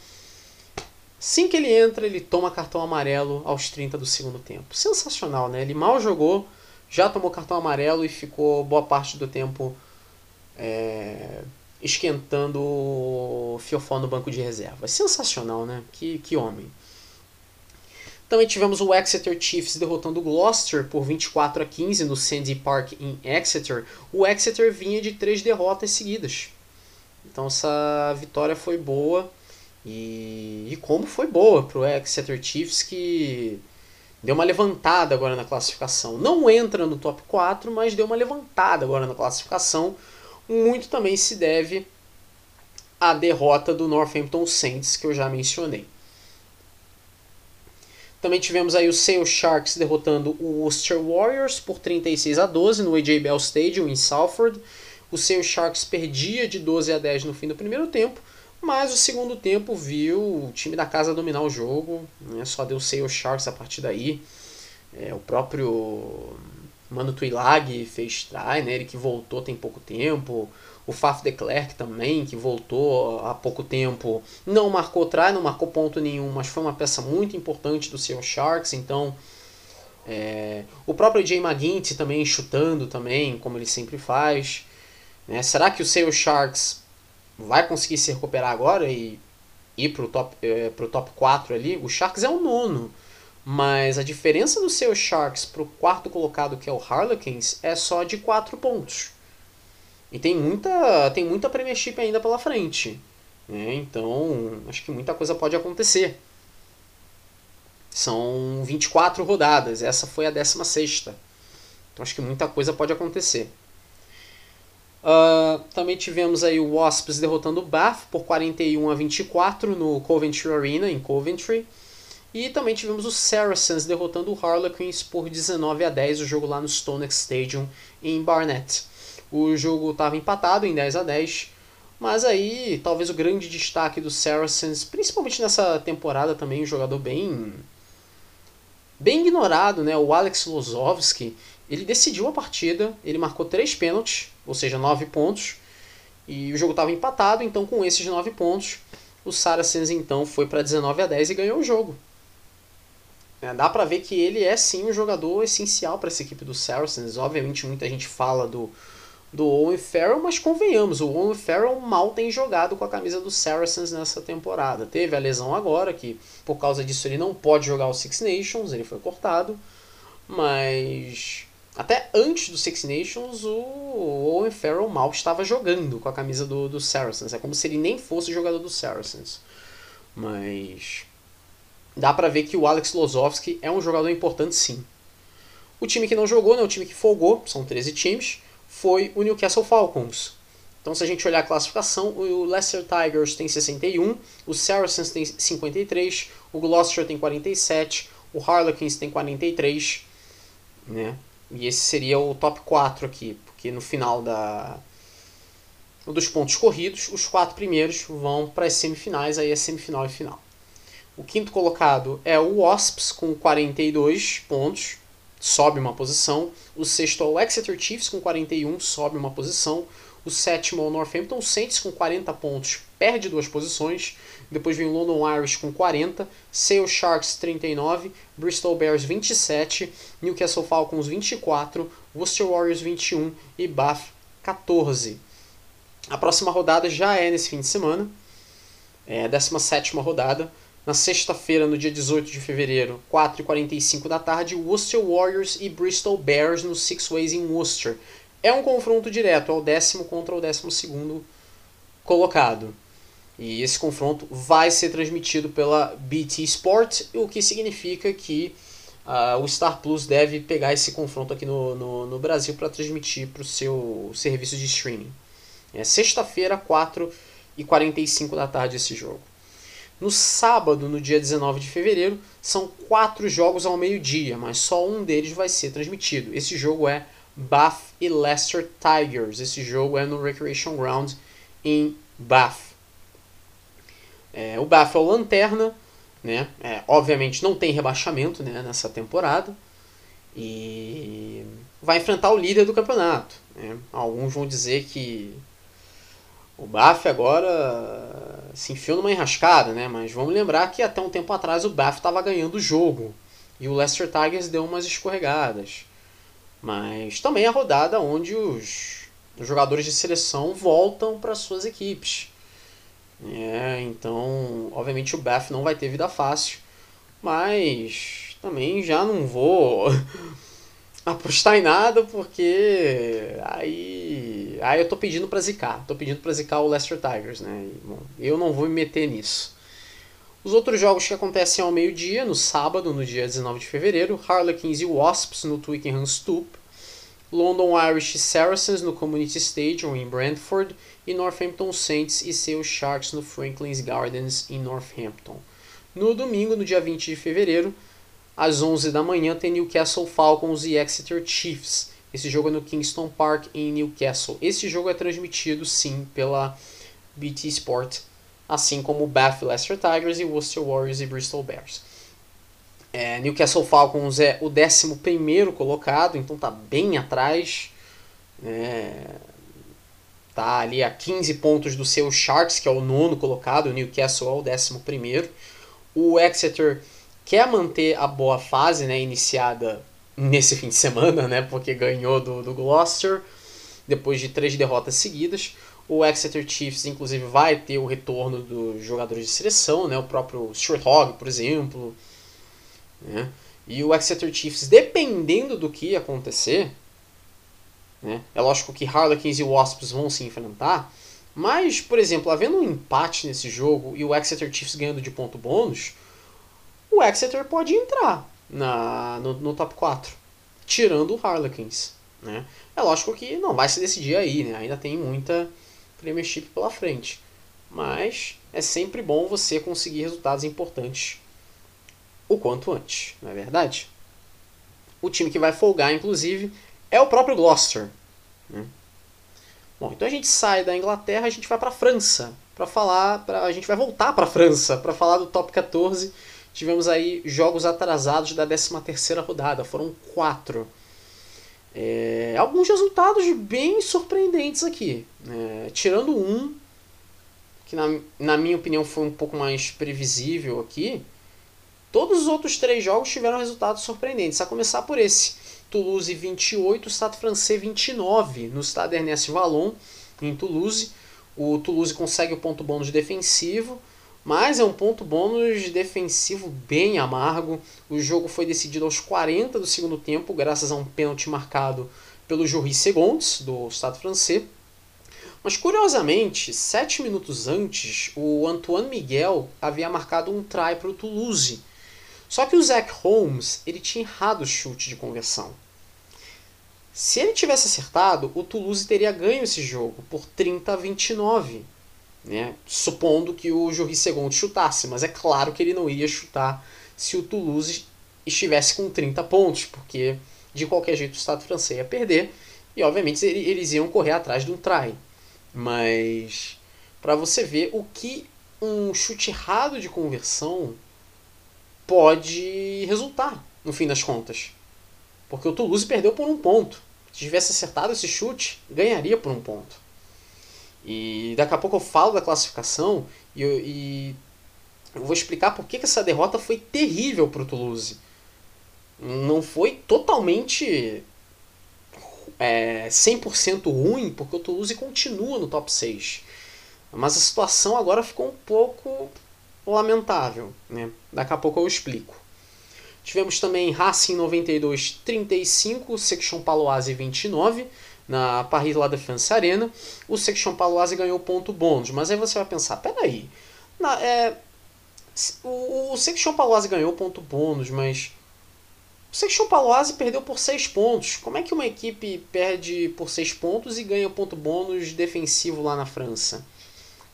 [SPEAKER 1] Assim que ele entra, ele toma cartão amarelo aos 30 do segundo tempo. Sensacional, né? Ele mal jogou, já tomou cartão amarelo e ficou boa parte do tempo é, esquentando o fiofó no banco de reserva. Sensacional, né? Que, que homem. Também tivemos o Exeter Chiefs derrotando o Gloucester por 24 a 15 no Sandy Park em Exeter. O Exeter vinha de três derrotas seguidas. Então essa vitória foi boa e, e como foi boa para o Exeter Chiefs que deu uma levantada agora na classificação. Não entra no top 4, mas deu uma levantada agora na classificação. Muito também se deve à derrota do Northampton Saints, que eu já mencionei. Também tivemos aí o Sale Sharks derrotando o Worcester Warriors por 36 a 12 no AJ Bell Stadium em Salford. O Sale Sharks perdia de 12 a 10 no fim do primeiro tempo, mas o segundo tempo viu o time da casa dominar o jogo, né? só deu Sale Sharks a partir daí. É, o próprio Mano Tuilag fez try, né? ele que voltou tem pouco tempo. O Faf de Klerk também, que voltou há pouco tempo, não marcou try, não marcou ponto nenhum, mas foi uma peça muito importante do Sale Sharks, então... É, o próprio Jay McGuinty também chutando também, como ele sempre faz. Né? Será que o Sale Sharks vai conseguir se recuperar agora e ir pro top, é, pro top 4 ali, o Sharks é o nono. Mas a diferença do seu Sharks pro quarto colocado, que é o Harlequins, é só de 4 pontos. E tem muita, tem muita Premiership ainda pela frente. Né? Então, acho que muita coisa pode acontecer. São 24 rodadas, essa foi a 16. Então, acho que muita coisa pode acontecer. Uh, também tivemos aí o Wasps derrotando o Bath por 41 a 24 no Coventry Arena, em Coventry. E também tivemos o Saracens derrotando o Harlequins por 19 a 10, o jogo lá no Stonex Stadium em Barnet. O jogo estava empatado em 10 a 10, mas aí talvez o grande destaque do Saracens, principalmente nessa temporada também, um jogador bem bem ignorado, né, o Alex Lozovski, ele decidiu a partida, ele marcou três pênaltis, ou seja, nove pontos, e o jogo estava empatado, então com esses nove pontos, o Saracens então foi para 19 a 10 e ganhou o jogo. É, dá para ver que ele é sim um jogador essencial para essa equipe do Saracens. Obviamente muita gente fala do, do Owen Farrell, mas convenhamos, o Owen Farrell mal tem jogado com a camisa do Saracens nessa temporada. Teve a lesão agora, que por causa disso ele não pode jogar o Six Nations, ele foi cortado, mas até antes do Six Nations, o Owen Farrell mal estava jogando com a camisa do, do Saracens. É como se ele nem fosse jogador do Saracens. Mas dá para ver que o Alex Lozovski é um jogador importante sim. O time que não jogou, né, o time que folgou, são 13 times, foi o Newcastle Falcons. Então se a gente olhar a classificação, o Leicester Tigers tem 61, o Saracens tem 53, o Gloucester tem 47, o Harlequins tem 43, né? E esse seria o top 4 aqui, porque no final da dos pontos corridos, os quatro primeiros vão para as semifinais, aí é semifinal e final. O quinto colocado é o Wasps com 42 pontos, sobe uma posição. O sexto é o Exeter Chiefs com 41, sobe uma posição. O sétimo é o Northampton Saints com 40 pontos, perde duas posições. Depois vem o London Irish com 40, Sale Sharks 39, Bristol Bears 27, Newcastle Falcons 24, Worcester Warriors 21 e Bath 14. A próxima rodada já é nesse fim de semana, é a 17 rodada. Na sexta-feira, no dia 18 de fevereiro, 4h45 da tarde, Worcester Warriors e Bristol Bears no Six Ways in Worcester. É um confronto direto, é o décimo contra o décimo segundo colocado. E esse confronto vai ser transmitido pela BT Sport, o que significa que uh, o Star Plus deve pegar esse confronto aqui no, no, no Brasil para transmitir para o seu serviço de streaming. É sexta-feira, 4 e 45 da tarde esse jogo. No sábado, no dia 19 de fevereiro, são quatro jogos ao meio-dia, mas só um deles vai ser transmitido. Esse jogo é Bath e Leicester Tigers. Esse jogo é no Recreation Ground em Bath. É, o Bath é o lanterna, né? É, obviamente não tem rebaixamento né, nessa temporada e vai enfrentar o líder do campeonato. Né? Alguns vão dizer que o Baf agora se enfiou numa enrascada, né? Mas vamos lembrar que até um tempo atrás o Baf estava ganhando o jogo. E o Leicester Tigers deu umas escorregadas. Mas também é a rodada onde os, jogadores de seleção voltam para suas equipes. É, então, obviamente o Baf não vai ter vida fácil. Mas também já não vou apostar em nada porque aí aí eu tô pedindo para zicar, tô pedindo para zicar o Leicester Tigers, né? E, bom, eu não vou me meter nisso. Os outros jogos que acontecem ao meio-dia, no sábado, no dia 19 de fevereiro, Harlequins e Wasps no Twickenham Stoop, London Irish e Saracens no Community Stadium em Brentford e Northampton Saints e seus Sharks no Franklin's Gardens em Northampton. No domingo, no dia 20 de fevereiro, às 11 da manhã tem Newcastle Falcons e Exeter Chiefs. Esse jogo é no Kingston Park em Newcastle. Esse jogo é transmitido sim pela BT Sport, assim como Bath Leicester Tigers e Worcester Warriors e Bristol Bears. É, Newcastle Falcons é o 11 colocado, então tá bem atrás. É, tá ali a 15 pontos do seu Sharks, que é o nono colocado. O Newcastle é o 11. O Exeter quer manter a boa fase né, iniciada nesse fim de semana, né, porque ganhou do, do Gloucester depois de três derrotas seguidas. O Exeter Chiefs, inclusive, vai ter o retorno dos jogadores de seleção, né, o próprio Stuart Hogg, por exemplo. Né, e o Exeter Chiefs, dependendo do que acontecer, né, é lógico que Harlequins e Wasps vão se enfrentar, mas, por exemplo, havendo um empate nesse jogo e o Exeter Chiefs ganhando de ponto bônus, o Exeter pode entrar na, no, no top 4, tirando o Harlequins. Né? É lógico que não vai se decidir aí, né? ainda tem muita Premiership pela frente. Mas é sempre bom você conseguir resultados importantes o quanto antes, não é verdade? O time que vai folgar, inclusive, é o próprio Gloucester. Né? Bom, então a gente sai da Inglaterra, a gente vai para a França para falar, pra, a gente vai voltar para a França para falar do top 14 tivemos aí jogos atrasados da 13ª rodada, foram quatro. É, alguns resultados bem surpreendentes aqui. Né? Tirando um, que na, na minha opinião foi um pouco mais previsível aqui, todos os outros três jogos tiveram resultados surpreendentes. A começar por esse. Toulouse 28, Stade Francês 29, no Stade Ernest Vallon, em Toulouse. O Toulouse consegue o ponto bônus defensivo, mas é um ponto bônus defensivo bem amargo. O jogo foi decidido aos 40 do segundo tempo, graças a um pênalti marcado pelo Jury Segondes, do Estado francês. Mas curiosamente, sete minutos antes, o Antoine Miguel havia marcado um try para o Toulouse. Só que o Zach Holmes ele tinha errado o chute de conversão. Se ele tivesse acertado, o Toulouse teria ganho esse jogo por 30 a 29 né? supondo que o Jorri Segundo chutasse, mas é claro que ele não iria chutar se o Toulouse estivesse com 30 pontos, porque de qualquer jeito o Estado francês ia perder e obviamente eles iam correr atrás de um try. Mas para você ver o que um chute errado de conversão pode resultar no fim das contas. Porque o Toulouse perdeu por um ponto. Se tivesse acertado esse chute, ganharia por um ponto. E daqui a pouco eu falo da classificação e, eu, e eu vou explicar por que, que essa derrota foi terrível para o Toulouse. Não foi totalmente é, 100% ruim, porque o Toulouse continua no top 6. Mas a situação agora ficou um pouco lamentável. Né? Daqui a pouco eu explico. Tivemos também Racing 92 35, Section Paloise 29 na Paris La Défense Arena. O Section Paloise ganhou ponto bônus, mas aí você vai pensar, peraí, na, é, o, o Section Paloise ganhou ponto bônus, mas o Section Paloise perdeu por 6 pontos. Como é que uma equipe perde por 6 pontos e ganha ponto bônus defensivo lá na França?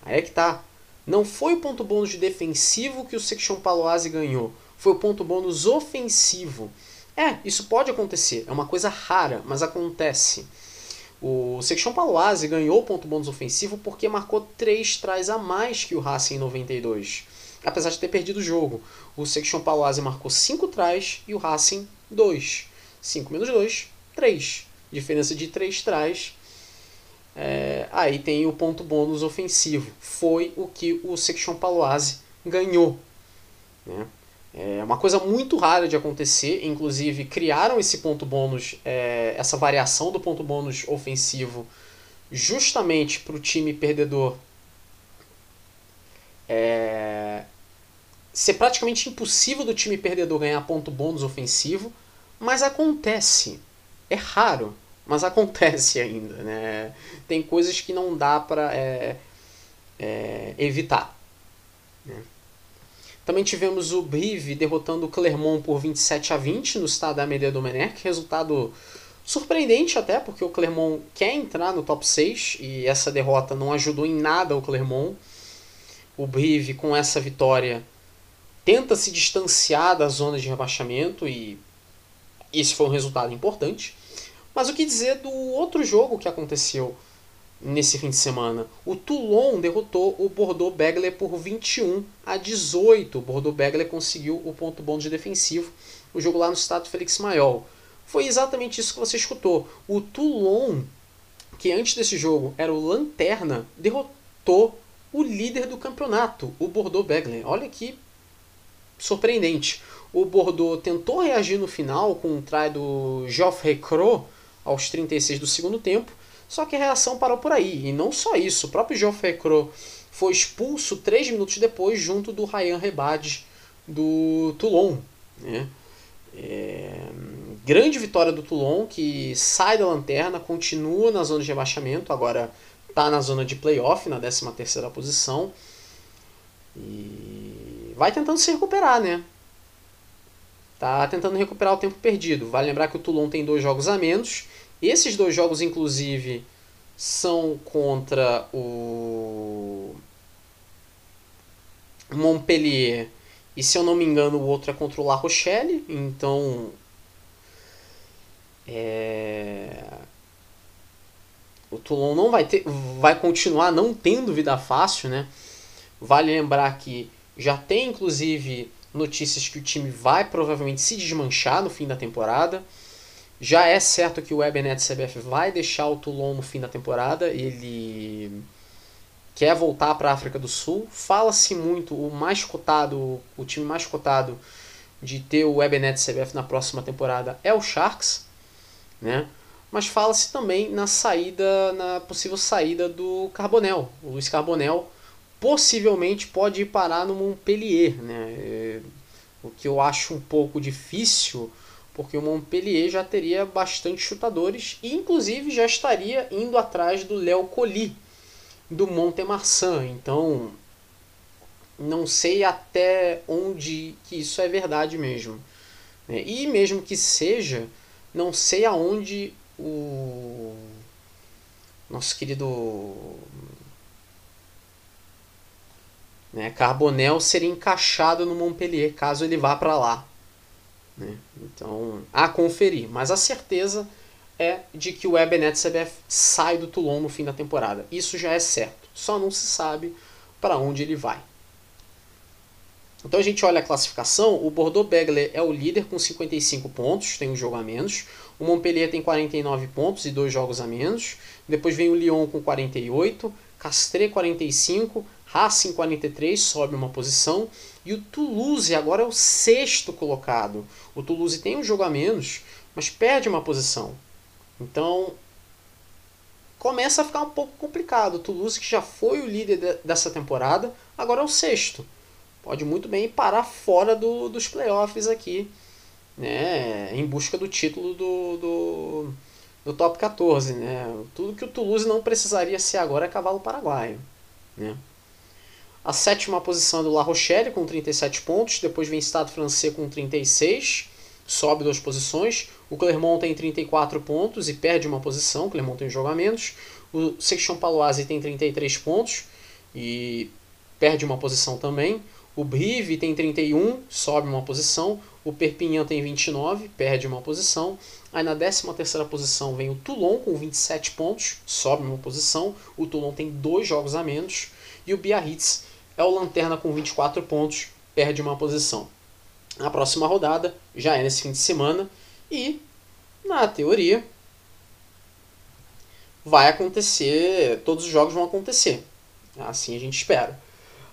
[SPEAKER 1] Aí é que tá. Não foi o ponto bônus defensivo que o Section Paloise ganhou, foi o ponto bônus ofensivo. É, isso pode acontecer, é uma coisa rara, mas acontece. O Section Paloise ganhou ponto bônus ofensivo porque marcou 3 trás a mais que o Racing em 92, apesar de ter perdido o jogo. O Section Paloise marcou 5 trás e o Racing 2. 5 menos 2, 3. Diferença de 3 trás é, aí tem o ponto bônus ofensivo. Foi o que o Section Paloise ganhou. Né? É uma coisa muito rara de acontecer. Inclusive, criaram esse ponto bônus, é, essa variação do ponto bônus ofensivo, justamente para o time perdedor é, ser praticamente impossível do time perdedor ganhar ponto bônus ofensivo. Mas acontece. É raro mas acontece ainda, né? Tem coisas que não dá para é, é, evitar. Né? Também tivemos o Brive derrotando o Clermont por 27 a 20 no estado da Amélie Domenech, resultado surpreendente até, porque o Clermont quer entrar no top 6 e essa derrota não ajudou em nada o Clermont. O Brive com essa vitória tenta se distanciar da zona de rebaixamento e esse foi um resultado importante. Mas o que dizer do outro jogo que aconteceu nesse fim de semana? O Toulon derrotou o Bordeaux Begley por 21 a 18. O Bordeaux Begley conseguiu o ponto bom de defensivo. O jogo lá no estado Félix Maiol. Foi exatamente isso que você escutou. O Toulon, que antes desse jogo era o Lanterna, derrotou o líder do campeonato, o Bordeaux Begley. Olha que surpreendente. O Bordeaux tentou reagir no final com o try do Geoffrey Croix, aos 36 do segundo tempo, só que a reação parou por aí. E não só isso, o próprio Geoffrey Crow foi expulso três minutos depois junto do Ryan Rebad do Toulon. Né? É... Grande vitória do Toulon, que sai da lanterna, continua na zona de rebaixamento, agora está na zona de playoff, na 13ª posição. E vai tentando se recuperar, né? Tá tentando recuperar o tempo perdido. Vale lembrar que o Toulon tem dois jogos a menos esses dois jogos, inclusive, são contra o Montpellier e, se eu não me engano, o outro é contra o La Rochelle. Então, é... o Toulon não vai ter, vai continuar não tendo vida fácil, né? Vale lembrar que já tem, inclusive, notícias que o time vai provavelmente se desmanchar no fim da temporada. Já é certo que o Webernet CBF vai deixar o Toulon no fim da temporada. Ele quer voltar para a África do Sul. Fala-se muito, o mais cotado, o time mais cotado de ter o Webernet CBF na próxima temporada é o Sharks, né? Mas fala-se também na saída, na possível saída do Carbonel. O Luiz Carbonel possivelmente pode ir parar no Montpellier, né? É, o que eu acho um pouco difícil porque o Montpellier já teria bastante chutadores e inclusive já estaria indo atrás do Léo Colli do Montemarçan. Então, não sei até onde que isso é verdade mesmo. Né? E mesmo que seja, não sei aonde o nosso querido né, Carbonel seria encaixado no Montpellier caso ele vá para lá. Né? Então, a conferir. Mas a certeza é de que o Ebenet CBF sai do Toulon no fim da temporada. Isso já é certo. Só não se sabe para onde ele vai. Então a gente olha a classificação. O Bordeaux Begler é o líder com 55 pontos, tem um jogo a menos. O Montpellier tem 49 pontos e dois jogos a menos. Depois vem o Lyon com 48, Castre 45, Racing 43 sobe uma posição e o Toulouse agora é o sexto colocado. O Toulouse tem um jogo a menos, mas perde uma posição. Então começa a ficar um pouco complicado. O Toulouse, que já foi o líder de, dessa temporada, agora é o sexto. Pode muito bem parar fora do, dos playoffs aqui, né, em busca do título do, do, do top 14. Né? Tudo que o Toulouse não precisaria ser agora é cavalo paraguaio. Né? A sétima posição é do La Rochelle com 37 pontos, depois vem Estado francês com 36, sobe duas posições. O Clermont tem 34 pontos e perde uma posição, o Clermont tem jogo a menos. O Section Paloise tem 33 pontos e perde uma posição também. O Brive tem 31, sobe uma posição. O Perpignan tem 29, perde uma posição. Aí na 13 posição vem o Toulon com 27 pontos, sobe uma posição. O Toulon tem dois jogos a menos. E o Biarritz é o Lanterna com 24 pontos, perde uma posição. A próxima rodada já é nesse fim de semana e, na teoria, vai acontecer, todos os jogos vão acontecer. Assim a gente espera.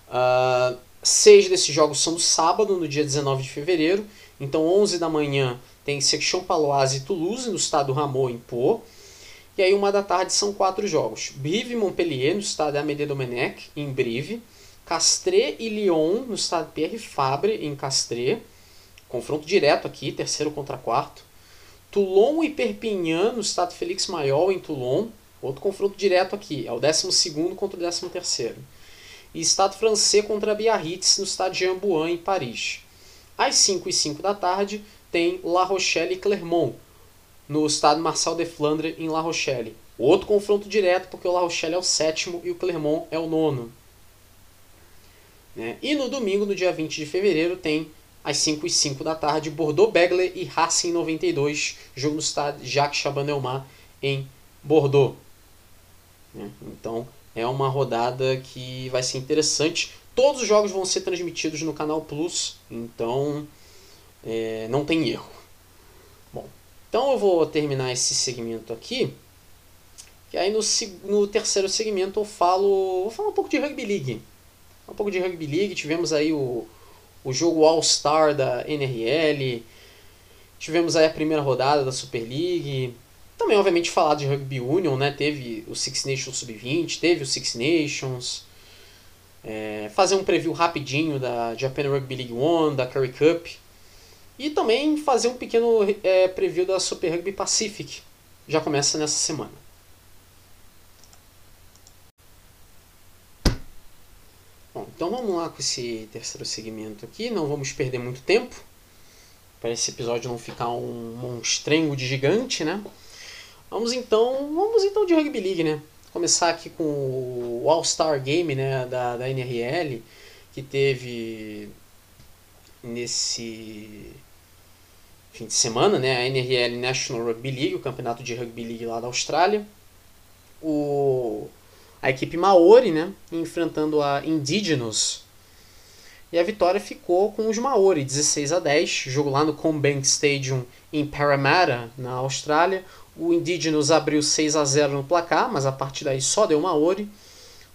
[SPEAKER 1] Uh, seis desses jogos são no sábado, no dia 19 de fevereiro. Então, 11 da manhã tem Section Paloise e Toulouse, no estado Ramon, em Pau. E aí, uma da tarde, são quatro jogos. Brive Montpellier, no estado Amédée Domenech, em Brive. Castres e Lyon, no estado Pierre Fabre, em Castres. Confronto direto aqui, terceiro contra quarto. Toulon e Perpignan, no estado Félix Maior, em Toulon. Outro confronto direto aqui, é o 12 contra o 13. E Estado francês contra Biarritz, no estado de Amboin, em Paris. Às 5 e 5 da tarde, tem La Rochelle e Clermont, no estado Marcel de Flandre, em La Rochelle. Outro confronto direto, porque o La Rochelle é o sétimo e o Clermont é o nono. Né? E no domingo, no dia 20 de fevereiro, tem às 5 e 5 da tarde, Bordeaux-Begley e Racing 92, jogo no estádio Jacques Chaban-Delmas, em Bordeaux. Né? Então, é uma rodada que vai ser interessante. Todos os jogos vão ser transmitidos no canal Plus, então é, não tem erro. Bom, então eu vou terminar esse segmento aqui. E aí no, no terceiro segmento eu falo. Vou falar um pouco de Rugby League um pouco de Rugby League, tivemos aí o, o jogo All-Star da NRL, tivemos aí a primeira rodada da Super League, também obviamente falar de Rugby Union, né? teve o Six Nations Sub-20, teve o Six Nations, é, fazer um preview rapidinho da Japan Rugby League One, da Curry Cup, e também fazer um pequeno é, preview da Super Rugby Pacific, já começa nessa semana. Bom, então vamos lá com esse terceiro segmento aqui, não vamos perder muito tempo, para esse episódio não ficar um monstrengo de gigante, né? Vamos então, vamos então de Rugby League, né? Começar aqui com o All-Star Game, né, da, da NRL, que teve nesse fim de semana, né, a NRL National Rugby League, o campeonato de rugby league lá da Austrália. O a equipe Maori, né, enfrentando a Indigenous. E a vitória ficou com os Maori, 16 a 10, jogo lá no Combank Stadium em Parramatta, na Austrália. O Indigenous abriu 6 a 0 no placar, mas a partir daí só deu Maori.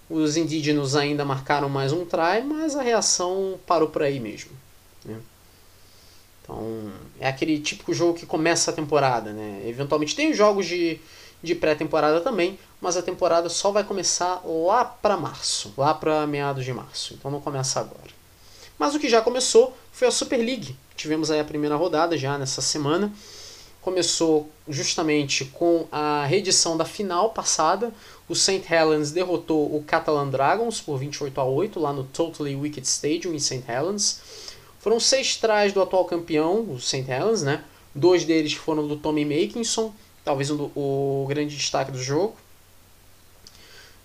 [SPEAKER 1] Os indígenas ainda marcaram mais um try, mas a reação parou por aí mesmo. Né? Então, é aquele típico jogo que começa a temporada. Né? Eventualmente tem jogos de, de pré-temporada também, mas a temporada só vai começar lá para março, lá para meados de março. Então não começa agora. Mas o que já começou foi a Super League. Tivemos aí a primeira rodada já nessa semana. Começou justamente com a reedição da final passada. O St. Helens derrotou o Catalan Dragons por 28 a 8 lá no Totally Wicked Stadium em St. Helens. Foram seis trás do atual campeão, o St. Helens, né? Dois deles foram do Tommy Makinson, talvez o, o grande destaque do jogo.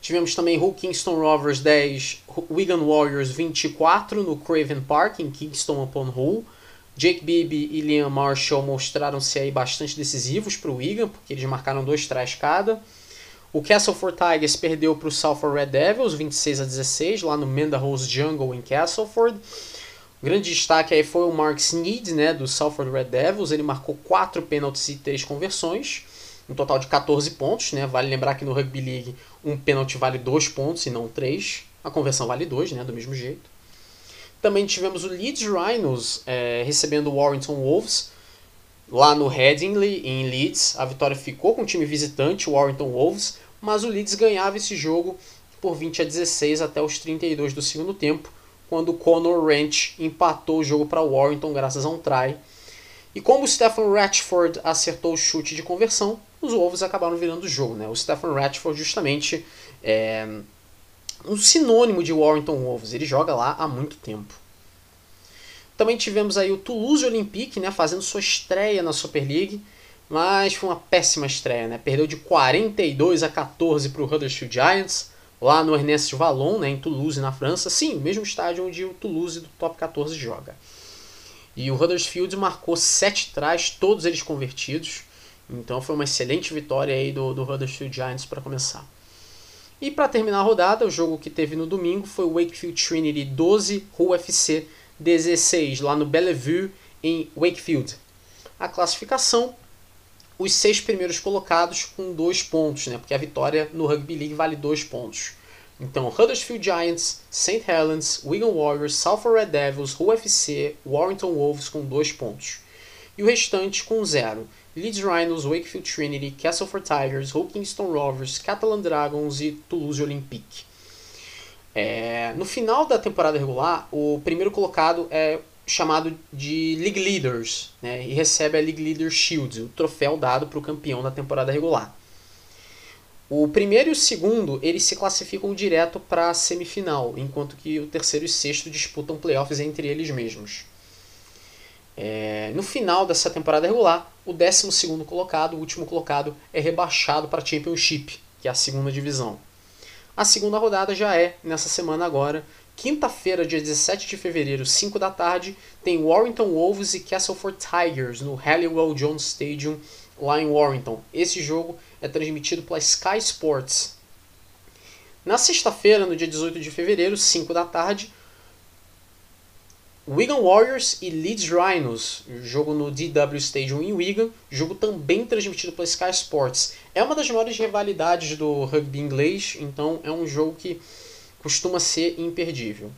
[SPEAKER 1] Tivemos também Hull Kingston Rovers 10, Wigan Warriors 24 no Craven Park, em Kingston upon Hull. Jake Bibby e Liam Marshall mostraram-se aí bastante decisivos para o Wigan, porque eles marcaram dois trás cada. O Castleford Tigers perdeu para o Salford Red Devils 26 a 16 lá no Mendahouse Jungle em Castleford. O grande destaque aí foi o Mark Sneed, né, do Salford Red Devils. Ele marcou quatro pênaltis e três conversões. Um total de 14 pontos. Né? Vale lembrar que no Rugby League um pênalti vale 2 pontos e não 3. A conversão vale 2, né? do mesmo jeito. Também tivemos o Leeds Rhinos é, recebendo o Warrington Wolves lá no Headingley, em Leeds. A vitória ficou com o time visitante, o Warrington Wolves, mas o Leeds ganhava esse jogo por 20 a 16 até os 32 do segundo tempo, quando o Conor Ranch empatou o jogo para Warrington graças a um try. E como o Stephen Ratchford acertou o chute de conversão, os Wolves acabaram virando o jogo. Né? O Stephen Ratchford justamente é um sinônimo de Warrington Wolves, ele joga lá há muito tempo. Também tivemos aí o Toulouse Olympique, né, fazendo sua estreia na Super League, mas foi uma péssima estreia, né? Perdeu de 42 a 14 para o Huddersfield Giants, lá no Ernest Vallon, né, em Toulouse, na França. Sim, o mesmo estádio onde o Toulouse do Top 14 joga. E o Huddersfield marcou sete trás, todos eles convertidos. Então foi uma excelente vitória aí do, do Huddersfield Giants para começar. E para terminar a rodada, o jogo que teve no domingo foi o Wakefield Trinity 12, UFC 16, lá no Bellevue, em Wakefield. A classificação, os seis primeiros colocados com dois pontos, né? porque a vitória no Rugby League vale dois pontos. Então, Huddersfield Giants, St. Helens, Wigan Warriors, Salford Red Devils, UFC, Warrington Wolves com dois pontos. E o restante com zero. Leeds Rhinos, Wakefield Trinity, Castleford Tigers, Hull Kingston Rovers, Catalan Dragons e Toulouse Olympique. É, no final da temporada regular, o primeiro colocado é chamado de League Leaders né, e recebe a League Leader Shield, o troféu dado para o campeão da temporada regular. O primeiro e o segundo eles se classificam direto para a semifinal, enquanto que o terceiro e sexto disputam playoffs entre eles mesmos. É, no final dessa temporada regular, o 12 colocado, o último colocado, é rebaixado para a Championship, que é a segunda divisão. A segunda rodada já é nessa semana agora. Quinta-feira, dia 17 de fevereiro, 5 da tarde, tem Warrington Wolves e Castleford Tigers no Halliwell Jones Stadium, lá em Warrington. Esse jogo é transmitido pela Sky Sports. Na sexta-feira, no dia 18 de fevereiro, 5 da tarde, Wigan Warriors e Leeds Rhinos, jogo no DW Stadium em Wigan, jogo também transmitido pela Sky Sports. É uma das maiores rivalidades do rugby inglês, então é um jogo que costuma ser imperdível.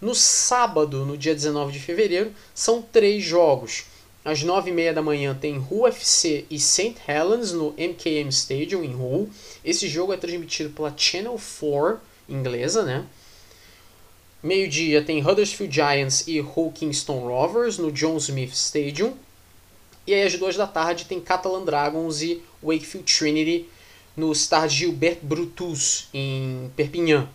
[SPEAKER 1] No sábado, no dia 19 de fevereiro, são três jogos. Às 9h30 da manhã tem UFC e St. Helens no MKM Stadium em Hull. Esse jogo é transmitido pela Channel 4 inglesa, né? Meio-dia tem Huddersfield Giants e Hull Kingston Rovers no John Smith Stadium. E aí às duas da tarde tem Catalan Dragons e Wakefield Trinity no Stade Gilbert Brutus em Perpignan.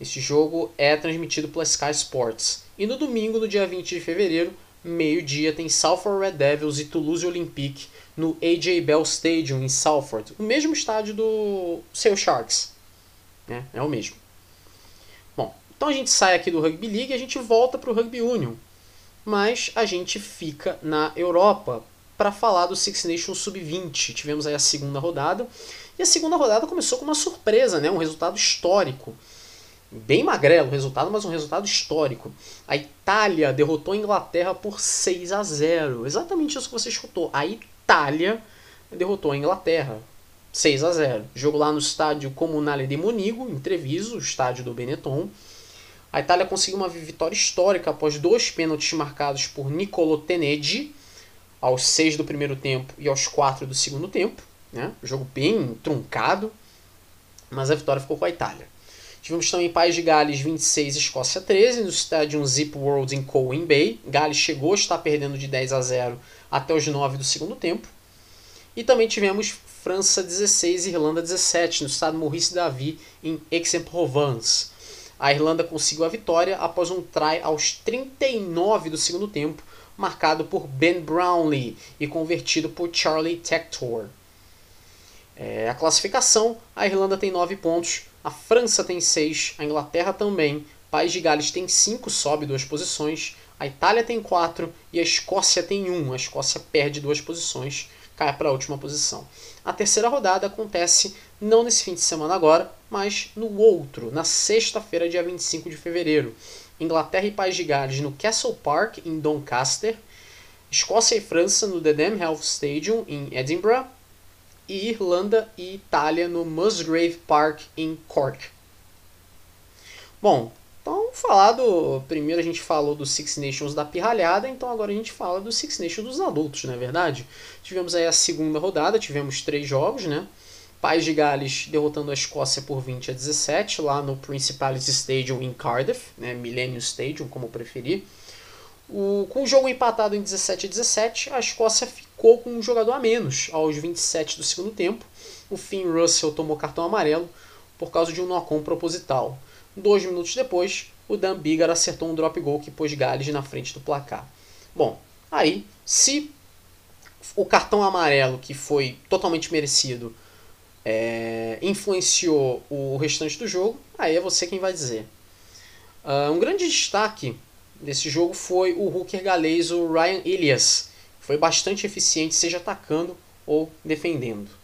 [SPEAKER 1] Esse jogo é transmitido pela Sky Sports. E no domingo, no dia 20 de fevereiro, meio-dia, tem Salford Red Devils e Toulouse Olympique no AJ Bell Stadium em Salford, o mesmo estádio do Seu Sharks. Né? É o mesmo. Então a gente sai aqui do Rugby League e a gente volta para o Rugby Union. Mas a gente fica na Europa para falar do Six Nations Sub-20. Tivemos aí a segunda rodada. E a segunda rodada começou com uma surpresa, né? um resultado histórico. Bem magrelo o resultado, mas um resultado histórico. A Itália derrotou a Inglaterra por 6 a 0. Exatamente isso que você escutou. A Itália derrotou a Inglaterra 6 a 0. Jogo lá no estádio Comunale de Monigo, em Treviso, estádio do Benetton. A Itália conseguiu uma vitória histórica após dois pênaltis marcados por Nicolo Tenedi, aos 6 do primeiro tempo e aos 4 do segundo tempo. Né? Jogo bem truncado, mas a vitória ficou com a Itália. Tivemos também País de Gales 26 Escócia 13 no estádio Zip World em Coen Bay. Gales chegou a estar perdendo de 10 a 0 até os 9 do segundo tempo. E também tivemos França 16 e Irlanda 17 no estádio Maurice Davy em Aix-en-Provence. A Irlanda conseguiu a vitória após um try aos 39 do segundo tempo, marcado por Ben Brownlee e convertido por Charlie Tector. É, a classificação: a Irlanda tem 9 pontos, a França tem 6, a Inglaterra também, País de Gales tem 5, sobe duas posições, a Itália tem 4 e a Escócia tem 1. A Escócia perde duas posições, cai para a última posição. A terceira rodada acontece não nesse fim de semana agora, mas no outro, na sexta-feira, dia 25 de fevereiro. Inglaterra e País de Gales no Castle Park, em Doncaster. Escócia e França no The Dam Health Stadium, em Edinburgh. e Irlanda e Itália no Musgrave Park em Cork. Bom, então falar do. Primeiro a gente falou do Six Nations da pirralhada, então agora a gente fala do Six Nations dos adultos, não é verdade? Tivemos aí a segunda rodada, tivemos três jogos, né? Pais de Gales derrotando a Escócia por 20 a 17 lá no Principality Stadium em Cardiff, né? Millennium Stadium, como preferir. O, com o jogo empatado em 17 a 17, a Escócia ficou com um jogador a menos aos 27 do segundo tempo. O Finn Russell tomou cartão amarelo por causa de um knock-on proposital. Dois minutos depois, o Dan Biggar acertou um drop goal que pôs Gales na frente do placar. Bom, aí, se o cartão amarelo, que foi totalmente merecido, é, influenciou o restante do jogo, aí é você quem vai dizer. Uh, um grande destaque desse jogo foi o hooker galês, o Ryan Elias. Foi bastante eficiente, seja atacando ou defendendo.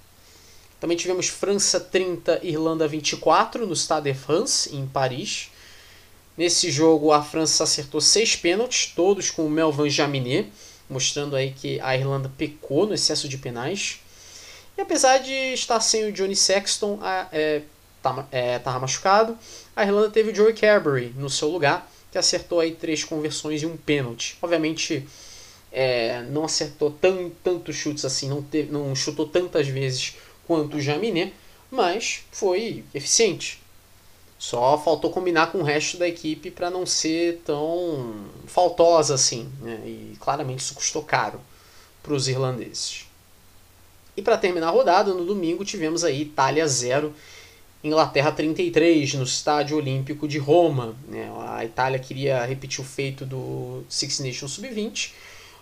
[SPEAKER 1] Também tivemos França 30, Irlanda 24 no Stade de France, em Paris. Nesse jogo, a França acertou seis pênaltis, todos com o Melvin Jaminet, mostrando aí que a Irlanda pecou no excesso de penais. E apesar de estar sem o Johnny Sexton, é, tá, é, machucado, a Irlanda teve o Joey Carberry no seu lugar, que acertou aí três conversões e um pênalti. Obviamente, é, não acertou tão, tantos chutes assim, não, teve, não chutou tantas vezes quanto o Jaminé, mas foi eficiente. Só faltou combinar com o resto da equipe para não ser tão faltosa assim. Né? E claramente isso custou caro para os irlandeses. E para terminar a rodada, no domingo tivemos aí Itália 0, Inglaterra 33 no Estádio Olímpico de Roma. Né? A Itália queria repetir o feito do Six Nations Sub-20,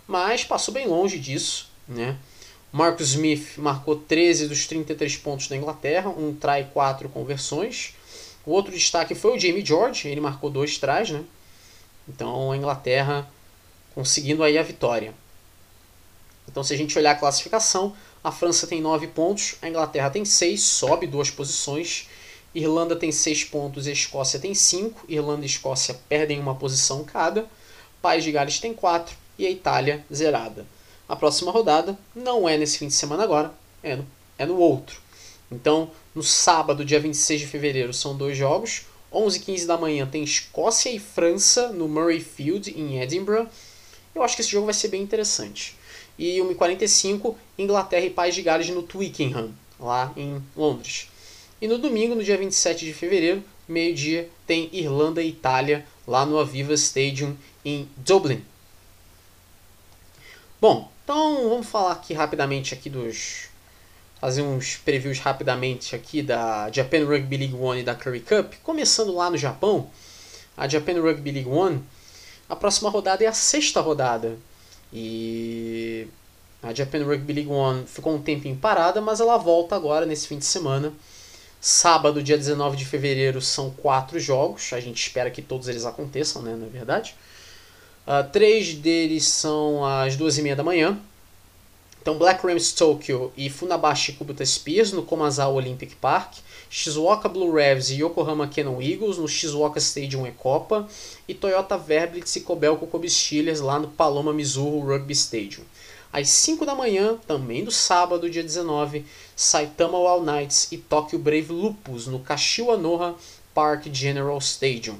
[SPEAKER 1] mas passou bem longe disso. Né? Marcus Smith marcou 13 dos 33 pontos da Inglaterra, um try e 4 conversões. O outro destaque foi o Jamie George, ele marcou dois tries, né? Então a Inglaterra conseguindo aí a vitória. Então se a gente olhar a classificação, a França tem 9 pontos, a Inglaterra tem 6, sobe duas posições. Irlanda tem 6 pontos a Escócia tem 5. Irlanda e Escócia perdem uma posição cada. País de Gales tem 4 e a Itália zerada. A próxima rodada não é nesse fim de semana agora, é no, é no outro. Então, no sábado, dia 26 de fevereiro, são dois jogos. 11 h 15 da manhã tem Escócia e França no Murray Field, em Edinburgh. Eu acho que esse jogo vai ser bem interessante. E 1h45, Inglaterra e País de Gales no Twickenham, lá em Londres. E no domingo, no dia 27 de fevereiro, meio-dia, tem Irlanda e Itália lá no Aviva Stadium em Dublin. Bom, então vamos falar aqui rapidamente aqui dos fazer uns previews rapidamente aqui da Japan Rugby League One e da Curry Cup, começando lá no Japão, a Japan Rugby League One, a próxima rodada é a sexta rodada e a Japan Rugby League One ficou um tempinho parada, mas ela volta agora nesse fim de semana. Sábado, dia 19 de fevereiro, são quatro jogos. A gente espera que todos eles aconteçam, né? Não é verdade? Uh, três deles são às duas e meia da manhã. Então, Black Rams Tokyo e Funabashi Kubota Spears no Komazawa Olympic Park. Shizuoka Blue Revs e Yokohama Cannon Eagles no Shizuoka Stadium Ecopa. E Toyota Verblitz e Kobelco Kobe Steelers lá no Paloma Mizuru Rugby Stadium. Às 5 da manhã, também do sábado, dia 19, Saitama Wild Knights e Tokyo Brave Lupus no Kashiwa Noha Park General Stadium.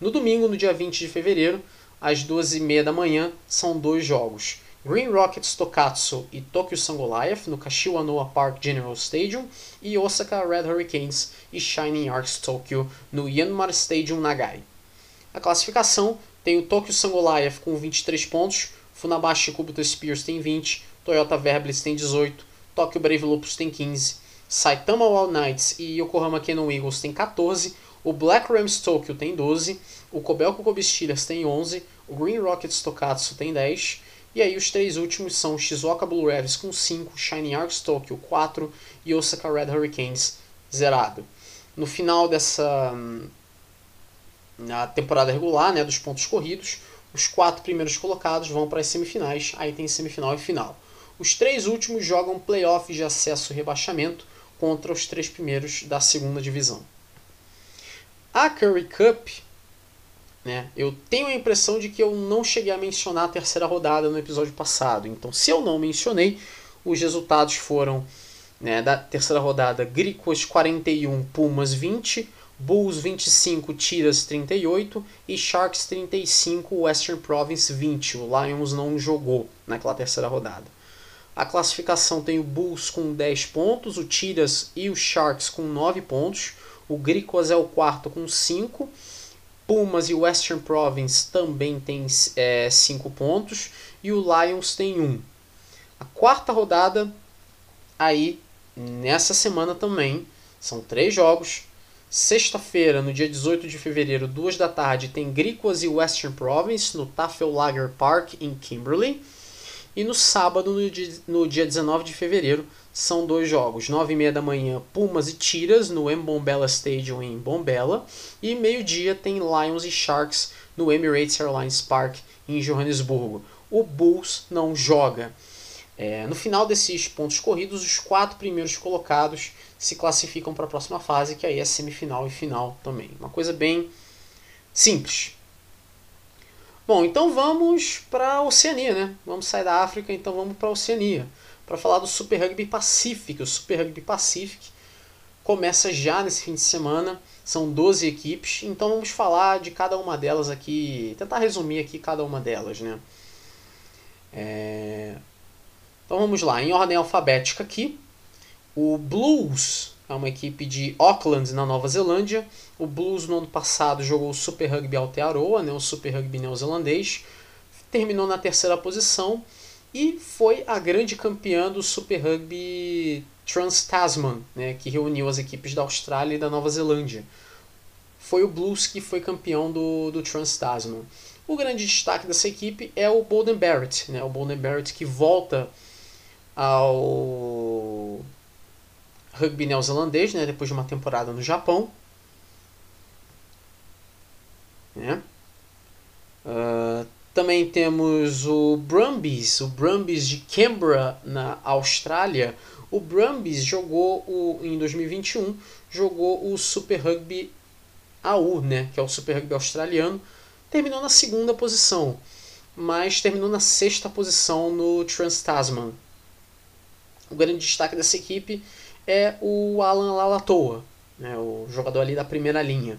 [SPEAKER 1] No domingo, no dia 20 de fevereiro, às 12h30 da manhã, são dois jogos. Green Rockets Tokatsu e Tokyo Sun Goliath no Kashiwa Noa Park General Stadium e Osaka Red Hurricanes e Shining Arcs Tokyo no Yanmar Stadium Nagai. A classificação tem o Tokyo Sun Goliath com 23 pontos, Funabashi Kubuto Spears tem 20, Toyota Verblitz tem 18, Tokyo Brave Lupus tem 15, Saitama Wild Knights e Yokohama Cannon Eagles tem 14, o Black Rams Tokyo tem 12, o Kobelco Kobe Steelers tem 11, o Green Rockets Tokatsu tem 10, e aí os três últimos são Shizuoka Blue Revs com 5, Shining Arcs Tokyo 4 e Osaka Red Hurricanes zerado. No final dessa na temporada regular, né, dos pontos corridos, os quatro primeiros colocados vão para as semifinais, aí tem semifinal e final. Os três últimos jogam playoffs de acesso e rebaixamento contra os três primeiros da segunda divisão. A Curry Cup né? Eu tenho a impressão de que eu não cheguei a mencionar a terceira rodada no episódio passado. Então, se eu não mencionei, os resultados foram né, da terceira rodada, Gricos 41, Pumas 20, Bulls 25, Tiras 38 e Sharks 35, Western Province 20. O Lions não jogou naquela terceira rodada. A classificação tem o Bulls com 10 pontos, o Tiras e o Sharks com 9 pontos, o Gricos é o quarto com 5, Pumas e Western Province também tem 5 é, pontos e o Lions tem 1. A quarta rodada, aí nessa semana também, são três jogos. Sexta-feira, no dia 18 de fevereiro, 2 da tarde, tem Griquas e Western Province no Tafellager Park em Kimberley. E no sábado, no dia, no dia 19 de fevereiro, são dois jogos. 9 e meia da manhã, Pumas e Tiras no Mbombela Stadium em Bombela. E meio-dia tem Lions e Sharks no Emirates Airlines Park em Johannesburgo. O Bulls não joga. É, no final desses pontos corridos, os quatro primeiros colocados se classificam para a próxima fase, que aí é semifinal e final também. Uma coisa bem simples. Bom, então vamos para a Oceania, né? Vamos sair da África, então vamos para a Oceania. Para falar do Super Rugby Pacific. O Super Rugby Pacific começa já nesse fim de semana. São 12 equipes, então vamos falar de cada uma delas aqui, tentar resumir aqui cada uma delas, né? É... Então vamos lá, em ordem alfabética aqui. O Blues é uma equipe de Auckland, na Nova Zelândia. O Blues no ano passado jogou o Super Rugby Aotearoa, né, o Super Rugby neozelandês. Terminou na terceira posição e foi a grande campeã do Super Rugby Trans-Tasman, né, que reuniu as equipes da Austrália e da Nova Zelândia. Foi o Blues que foi campeão do, do Trans-Tasman. O grande destaque dessa equipe é o Bolden Barrett, né, o Bolden Barrett que volta ao rugby neozelandês, né, depois de uma temporada no Japão. Né? Uh, também temos o Brumbies, o Brumbies de Canberra, na Austrália. O Brumbies jogou o, em 2021 jogou o Super Rugby AU, né, que é o Super Rugby australiano. Terminou na segunda posição, mas terminou na sexta posição no Trans-Tasman. O grande destaque dessa equipe é o Alan Lalatoa, né, o jogador ali da primeira linha.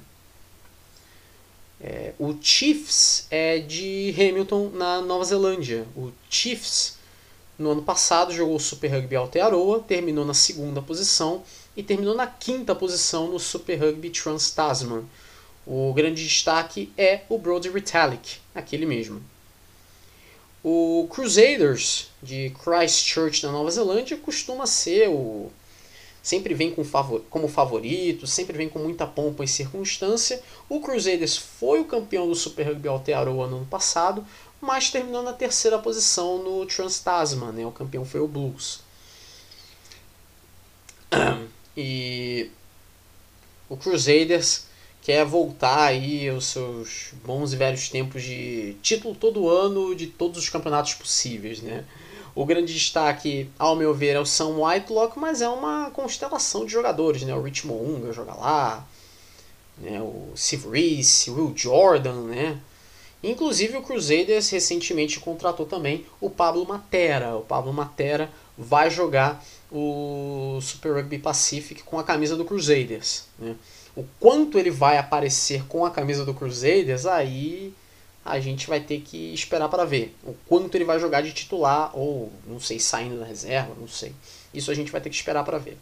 [SPEAKER 1] É, o Chiefs é de Hamilton, na Nova Zelândia. O Chiefs, no ano passado, jogou o Super Rugby Aotearoa, terminou na segunda posição e terminou na quinta posição no Super Rugby Trans-Tasman. O grande destaque é o Brody Retallick, aquele mesmo. O Crusaders, de Christchurch, na Nova Zelândia, costuma ser o sempre vem com favor, como favorito, sempre vem com muita pompa e circunstância. O Crusaders foi o campeão do Super Rugby Aotearoa no ano passado, mas terminou na terceira posição no Trans-Tasman, né? o campeão foi o Blues. E o Crusaders quer voltar aí aos seus bons e velhos tempos de título todo ano de todos os campeonatos possíveis, né? O grande destaque, ao meu ver, é o Sam Whitelock, mas é uma constelação de jogadores, né? O Rich Mounga joga lá, né? o Steve Reese, Will Jordan, né? Inclusive o Crusaders recentemente contratou também o Pablo Matera. O Pablo Matera vai jogar o Super Rugby Pacific com a camisa do Crusaders. Né? O quanto ele vai aparecer com a camisa do Crusaders, aí a gente vai ter que esperar para ver o quanto ele vai jogar de titular ou não sei saindo da reserva, não sei. Isso a gente vai ter que esperar para ver.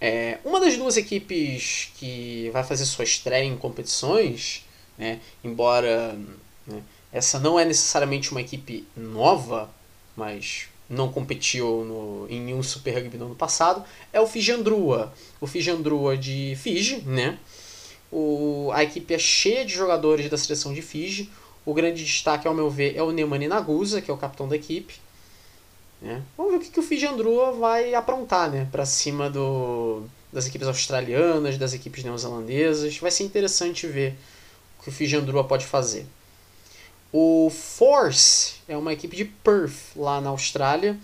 [SPEAKER 1] É, uma das duas equipes que vai fazer sua estreia em competições, né, embora né, essa não é necessariamente uma equipe nova, mas não competiu no, em nenhum Super Rugby no ano passado, é o Fijandrua. O Fijandrua de Fiji, né? O, a equipe é cheia de jogadores da seleção de Fiji. O grande destaque, ao meu ver, é o Neumani Nagusa, que é o capitão da equipe. Né? Vamos ver o que, que o Fiji Andrua vai aprontar né? para cima do, das equipes australianas, das equipes neozelandesas. Vai ser interessante ver o que o Fiji Andrua pode fazer. O Force é uma equipe de Perth, lá na Austrália.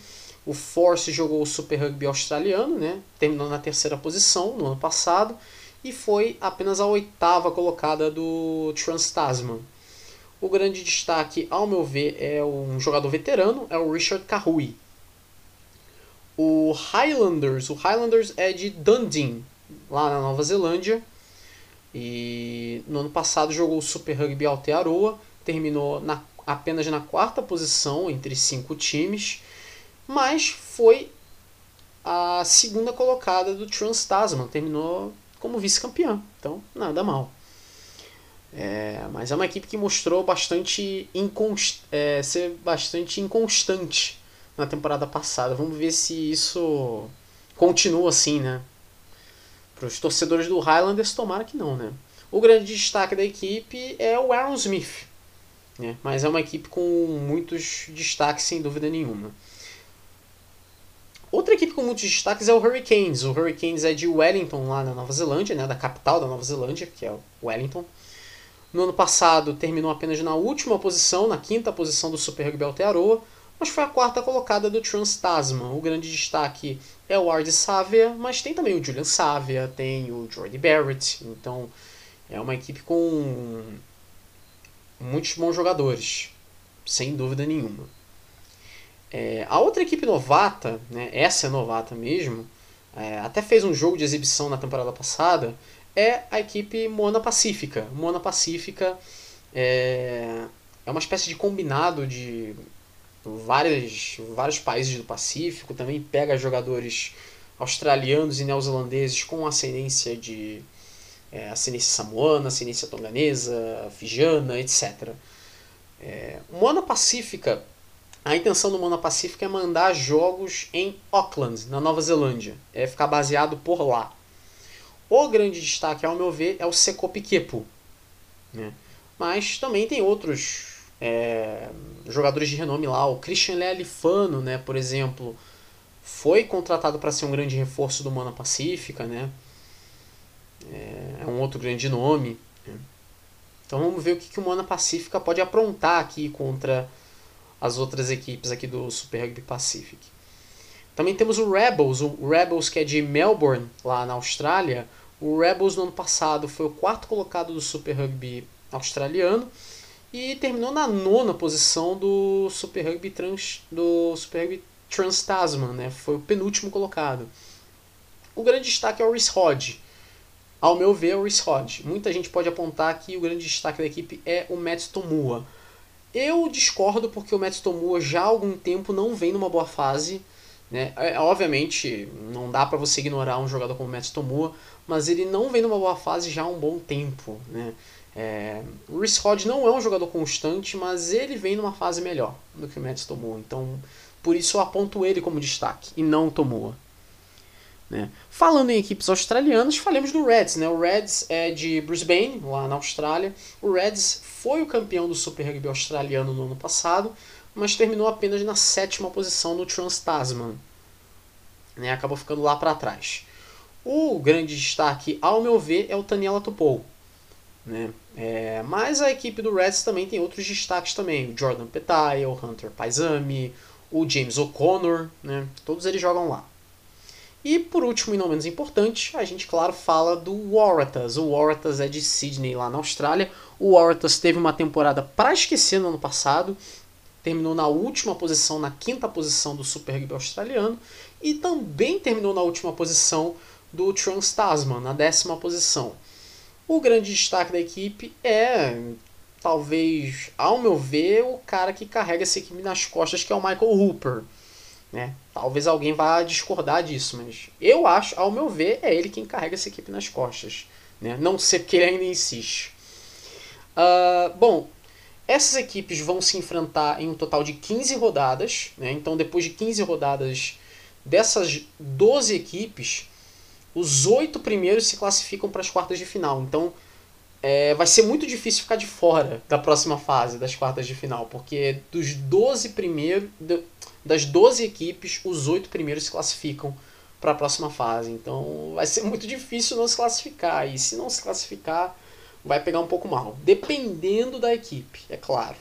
[SPEAKER 1] O Force jogou o Super Rugby australiano, né? terminou na terceira posição no ano passado e foi apenas a oitava colocada do Trans-Tasman. O grande destaque, ao meu ver, é um jogador veterano, é o Richard Kahui. o Highlanders. O Highlanders é de Dundee, lá na Nova Zelândia. E no ano passado jogou o Super Rugby Aotearoa, terminou na, apenas na quarta posição entre cinco times, mas foi a segunda colocada do Trans Tasman, terminou como vice-campeã, então nada mal. É, mas é uma equipe que mostrou bastante é, ser bastante inconstante na temporada passada. Vamos ver se isso continua assim, né? Para os torcedores do Highlanders, tomara que não, né? O grande destaque da equipe é o Aaron Smith, né? mas é uma equipe com muitos destaques, sem dúvida nenhuma. Outra equipe com muitos destaques é o Hurricanes. O Hurricanes é de Wellington, lá na Nova Zelândia, né? da capital da Nova Zelândia, que é Wellington. No ano passado terminou apenas na última posição, na quinta posição do Super Rugby Aotearoa, mas foi a quarta colocada do Trans Tasman. O grande destaque é o Ard Savia, mas tem também o Julian Savia, tem o Jordy Barrett, então é uma equipe com muitos bons jogadores, sem dúvida nenhuma. É, a outra equipe novata, né, essa é novata mesmo, é, até fez um jogo de exibição na temporada passada, é a equipe Moana Pacífica. Moana Pacífica é, é uma espécie de combinado de vários, vários países do Pacífico, também pega jogadores australianos e neozelandeses com ascendência de é, ascendência samoana, ascendência tonganesa, fijiana, etc. É, Moana Pacífica, a intenção do Moana Pacífica é mandar jogos em Auckland, na Nova Zelândia, é ficar baseado por lá. O grande destaque, ao meu ver, é o Secopi Kepu. Né? Mas também tem outros é, jogadores de renome lá. O Christian Lealifano, né, por exemplo, foi contratado para ser um grande reforço do Mana Pacífica. Né? É, é um outro grande nome. Né? Então vamos ver o que, que o Mana Pacífica pode aprontar aqui contra as outras equipes aqui do Super Rugby Pacific. Também temos o Rebels, o Rebels que é de Melbourne, lá na Austrália. O Rebels no ano passado foi o quarto colocado do Super Rugby australiano e terminou na nona posição do Super Rugby Trans, do Super Rugby Trans Tasman, né? Foi o penúltimo colocado. O grande destaque é o Rhys Hodge. Ao meu ver, é o Rhys Hodge. Muita gente pode apontar que o grande destaque da equipe é o Matt Tomua. Eu discordo porque o Matt Tomua já há algum tempo não vem numa boa fase. Né? É, obviamente, não dá para você ignorar um jogador como o Matt Tomua, mas ele não vem numa boa fase já há um bom tempo. Né? É, o Rhys não é um jogador constante, mas ele vem numa fase melhor do que o Matt Tomua. Então, por isso eu aponto ele como destaque e não o Tomua. Né? Falando em equipes australianas, falemos do Reds. Né? O Reds é de Brisbane, lá na Austrália. O Reds foi o campeão do Super Rugby australiano no ano passado, mas terminou apenas na sétima posição no Trans-Tasman. Né, acabou ficando lá para trás. O grande destaque, ao meu ver, é o Taniela Tupou. Né? É, mas a equipe do Reds também tem outros destaques também. O Jordan Petai, o Hunter Paisami, o James O'Connor, né? todos eles jogam lá. E por último e não menos importante, a gente, claro, fala do Waratahs. O Waratahs é de Sydney, lá na Austrália. O Waratahs teve uma temporada para esquecer no ano passado terminou na última posição, na quinta posição do Super Rugby australiano, e também terminou na última posição do Trans Tasman, na décima posição. O grande destaque da equipe é, talvez, ao meu ver, o cara que carrega essa equipe nas costas, que é o Michael Hooper. Né? Talvez alguém vá discordar disso, mas eu acho, ao meu ver, é ele quem carrega essa equipe nas costas. Né? Não sei porque ele ainda insiste. Uh, bom, essas equipes vão se enfrentar em um total de 15 rodadas. Né? Então, depois de 15 rodadas dessas 12 equipes, os oito primeiros se classificam para as quartas de final. Então, é, vai ser muito difícil ficar de fora da próxima fase das quartas de final, porque dos 12 primeiros, das 12 equipes, os oito primeiros se classificam para a próxima fase. Então, vai ser muito difícil não se classificar. E se não se classificar, vai pegar um pouco mal. Dependendo da equipe, é claro.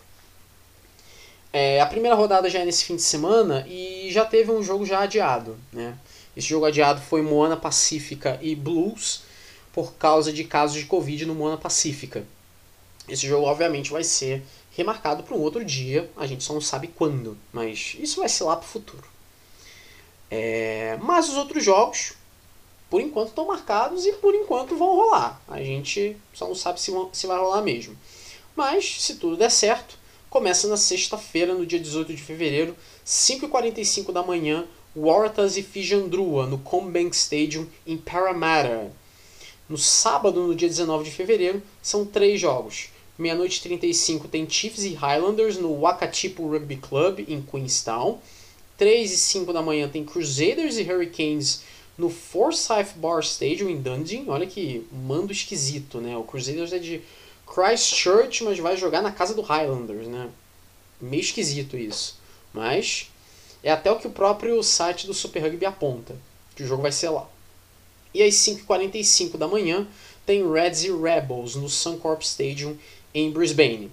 [SPEAKER 1] É, a primeira rodada já é nesse fim de semana e já teve um jogo já adiado. Né? Esse jogo adiado foi Moana Pacífica e Blues por causa de casos de Covid no Moana Pacífica. Esse jogo, obviamente, vai ser remarcado para um outro dia, a gente só não sabe quando, mas isso vai ser lá para o futuro. É, mas os outros jogos, por enquanto, estão marcados e por enquanto vão rolar. A gente só não sabe se, vão, se vai rolar mesmo. Mas, se tudo der certo, começa na sexta-feira, no dia 18 de fevereiro, 5h45 da manhã, Waratahs e Fijandrua, no Combank Stadium, em Parramatta. No sábado, no dia 19 de fevereiro, são três jogos. Meia-noite 35 tem Chiefs e Highlanders no Wakatipu Rugby Club, em Queenstown. 3 e 5 da manhã tem Crusaders e Hurricanes no Forsyth Bar Stadium, em Dundee. Olha que mando esquisito, né? O Crusaders é de Christchurch, mas vai jogar na casa do Highlanders, né? Meio esquisito isso. Mas é até o que o próprio site do Super Rugby aponta, que o jogo vai ser lá. E às 5h45 da manhã tem Reds e Rebels no Suncorp Stadium em Brisbane.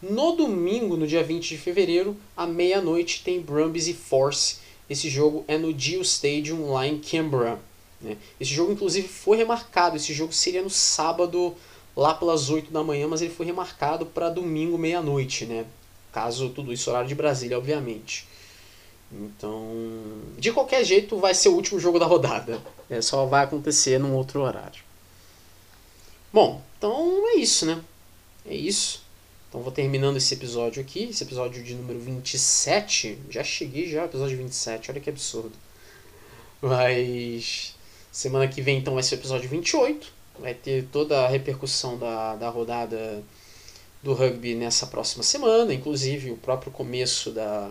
[SPEAKER 1] No domingo, no dia 20 de fevereiro, à meia-noite, tem Brumbies e Force. Esse jogo é no Dio Stadium, lá em Canberra. Né? Esse jogo, inclusive, foi remarcado. Esse jogo seria no sábado, lá pelas 8 da manhã, mas ele foi remarcado para domingo, meia-noite. Né? Caso tudo isso, horário de Brasília, obviamente. Então, de qualquer jeito, vai ser o último jogo da rodada. É, só vai acontecer num outro horário. Bom, então é isso, né? É isso. Então vou terminando esse episódio aqui, esse episódio de número 27. Já cheguei já, episódio 27, olha que absurdo. Mas semana que vem então vai ser o episódio 28. Vai ter toda a repercussão da, da rodada do rugby nessa próxima semana, inclusive o próprio começo da,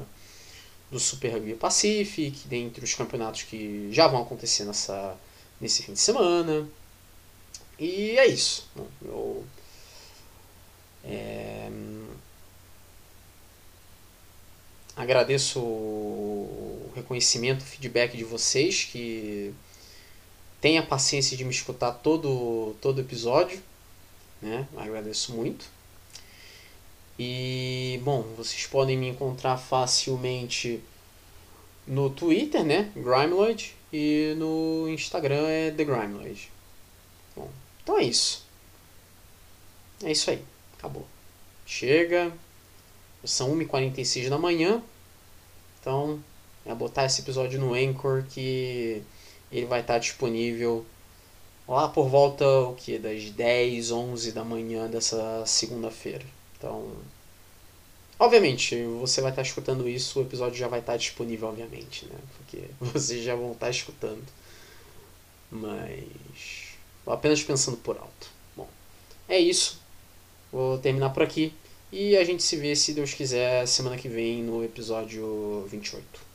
[SPEAKER 1] do Super Rugby Pacific, dentre os campeonatos que já vão acontecer nessa, nesse fim de semana. E é isso. Eu é... Agradeço o reconhecimento, o feedback de vocês que têm a paciência de me escutar todo todo episódio, né? Agradeço muito. E bom, vocês podem me encontrar facilmente no Twitter, né? Grimeloid e no Instagram é The Grimeloid. Bom, então é isso. É isso aí. Acabou. Chega. São 1h46 da manhã. Então, é botar esse episódio no Anchor que ele vai estar disponível lá por volta o que das 10, 11 da manhã dessa segunda-feira. Então, obviamente, você vai estar escutando isso, o episódio já vai estar disponível, obviamente, né? Porque vocês já vão estar escutando. Mas apenas pensando por alto. Bom, é isso. Vou terminar por aqui. E a gente se vê, se Deus quiser, semana que vem no episódio 28.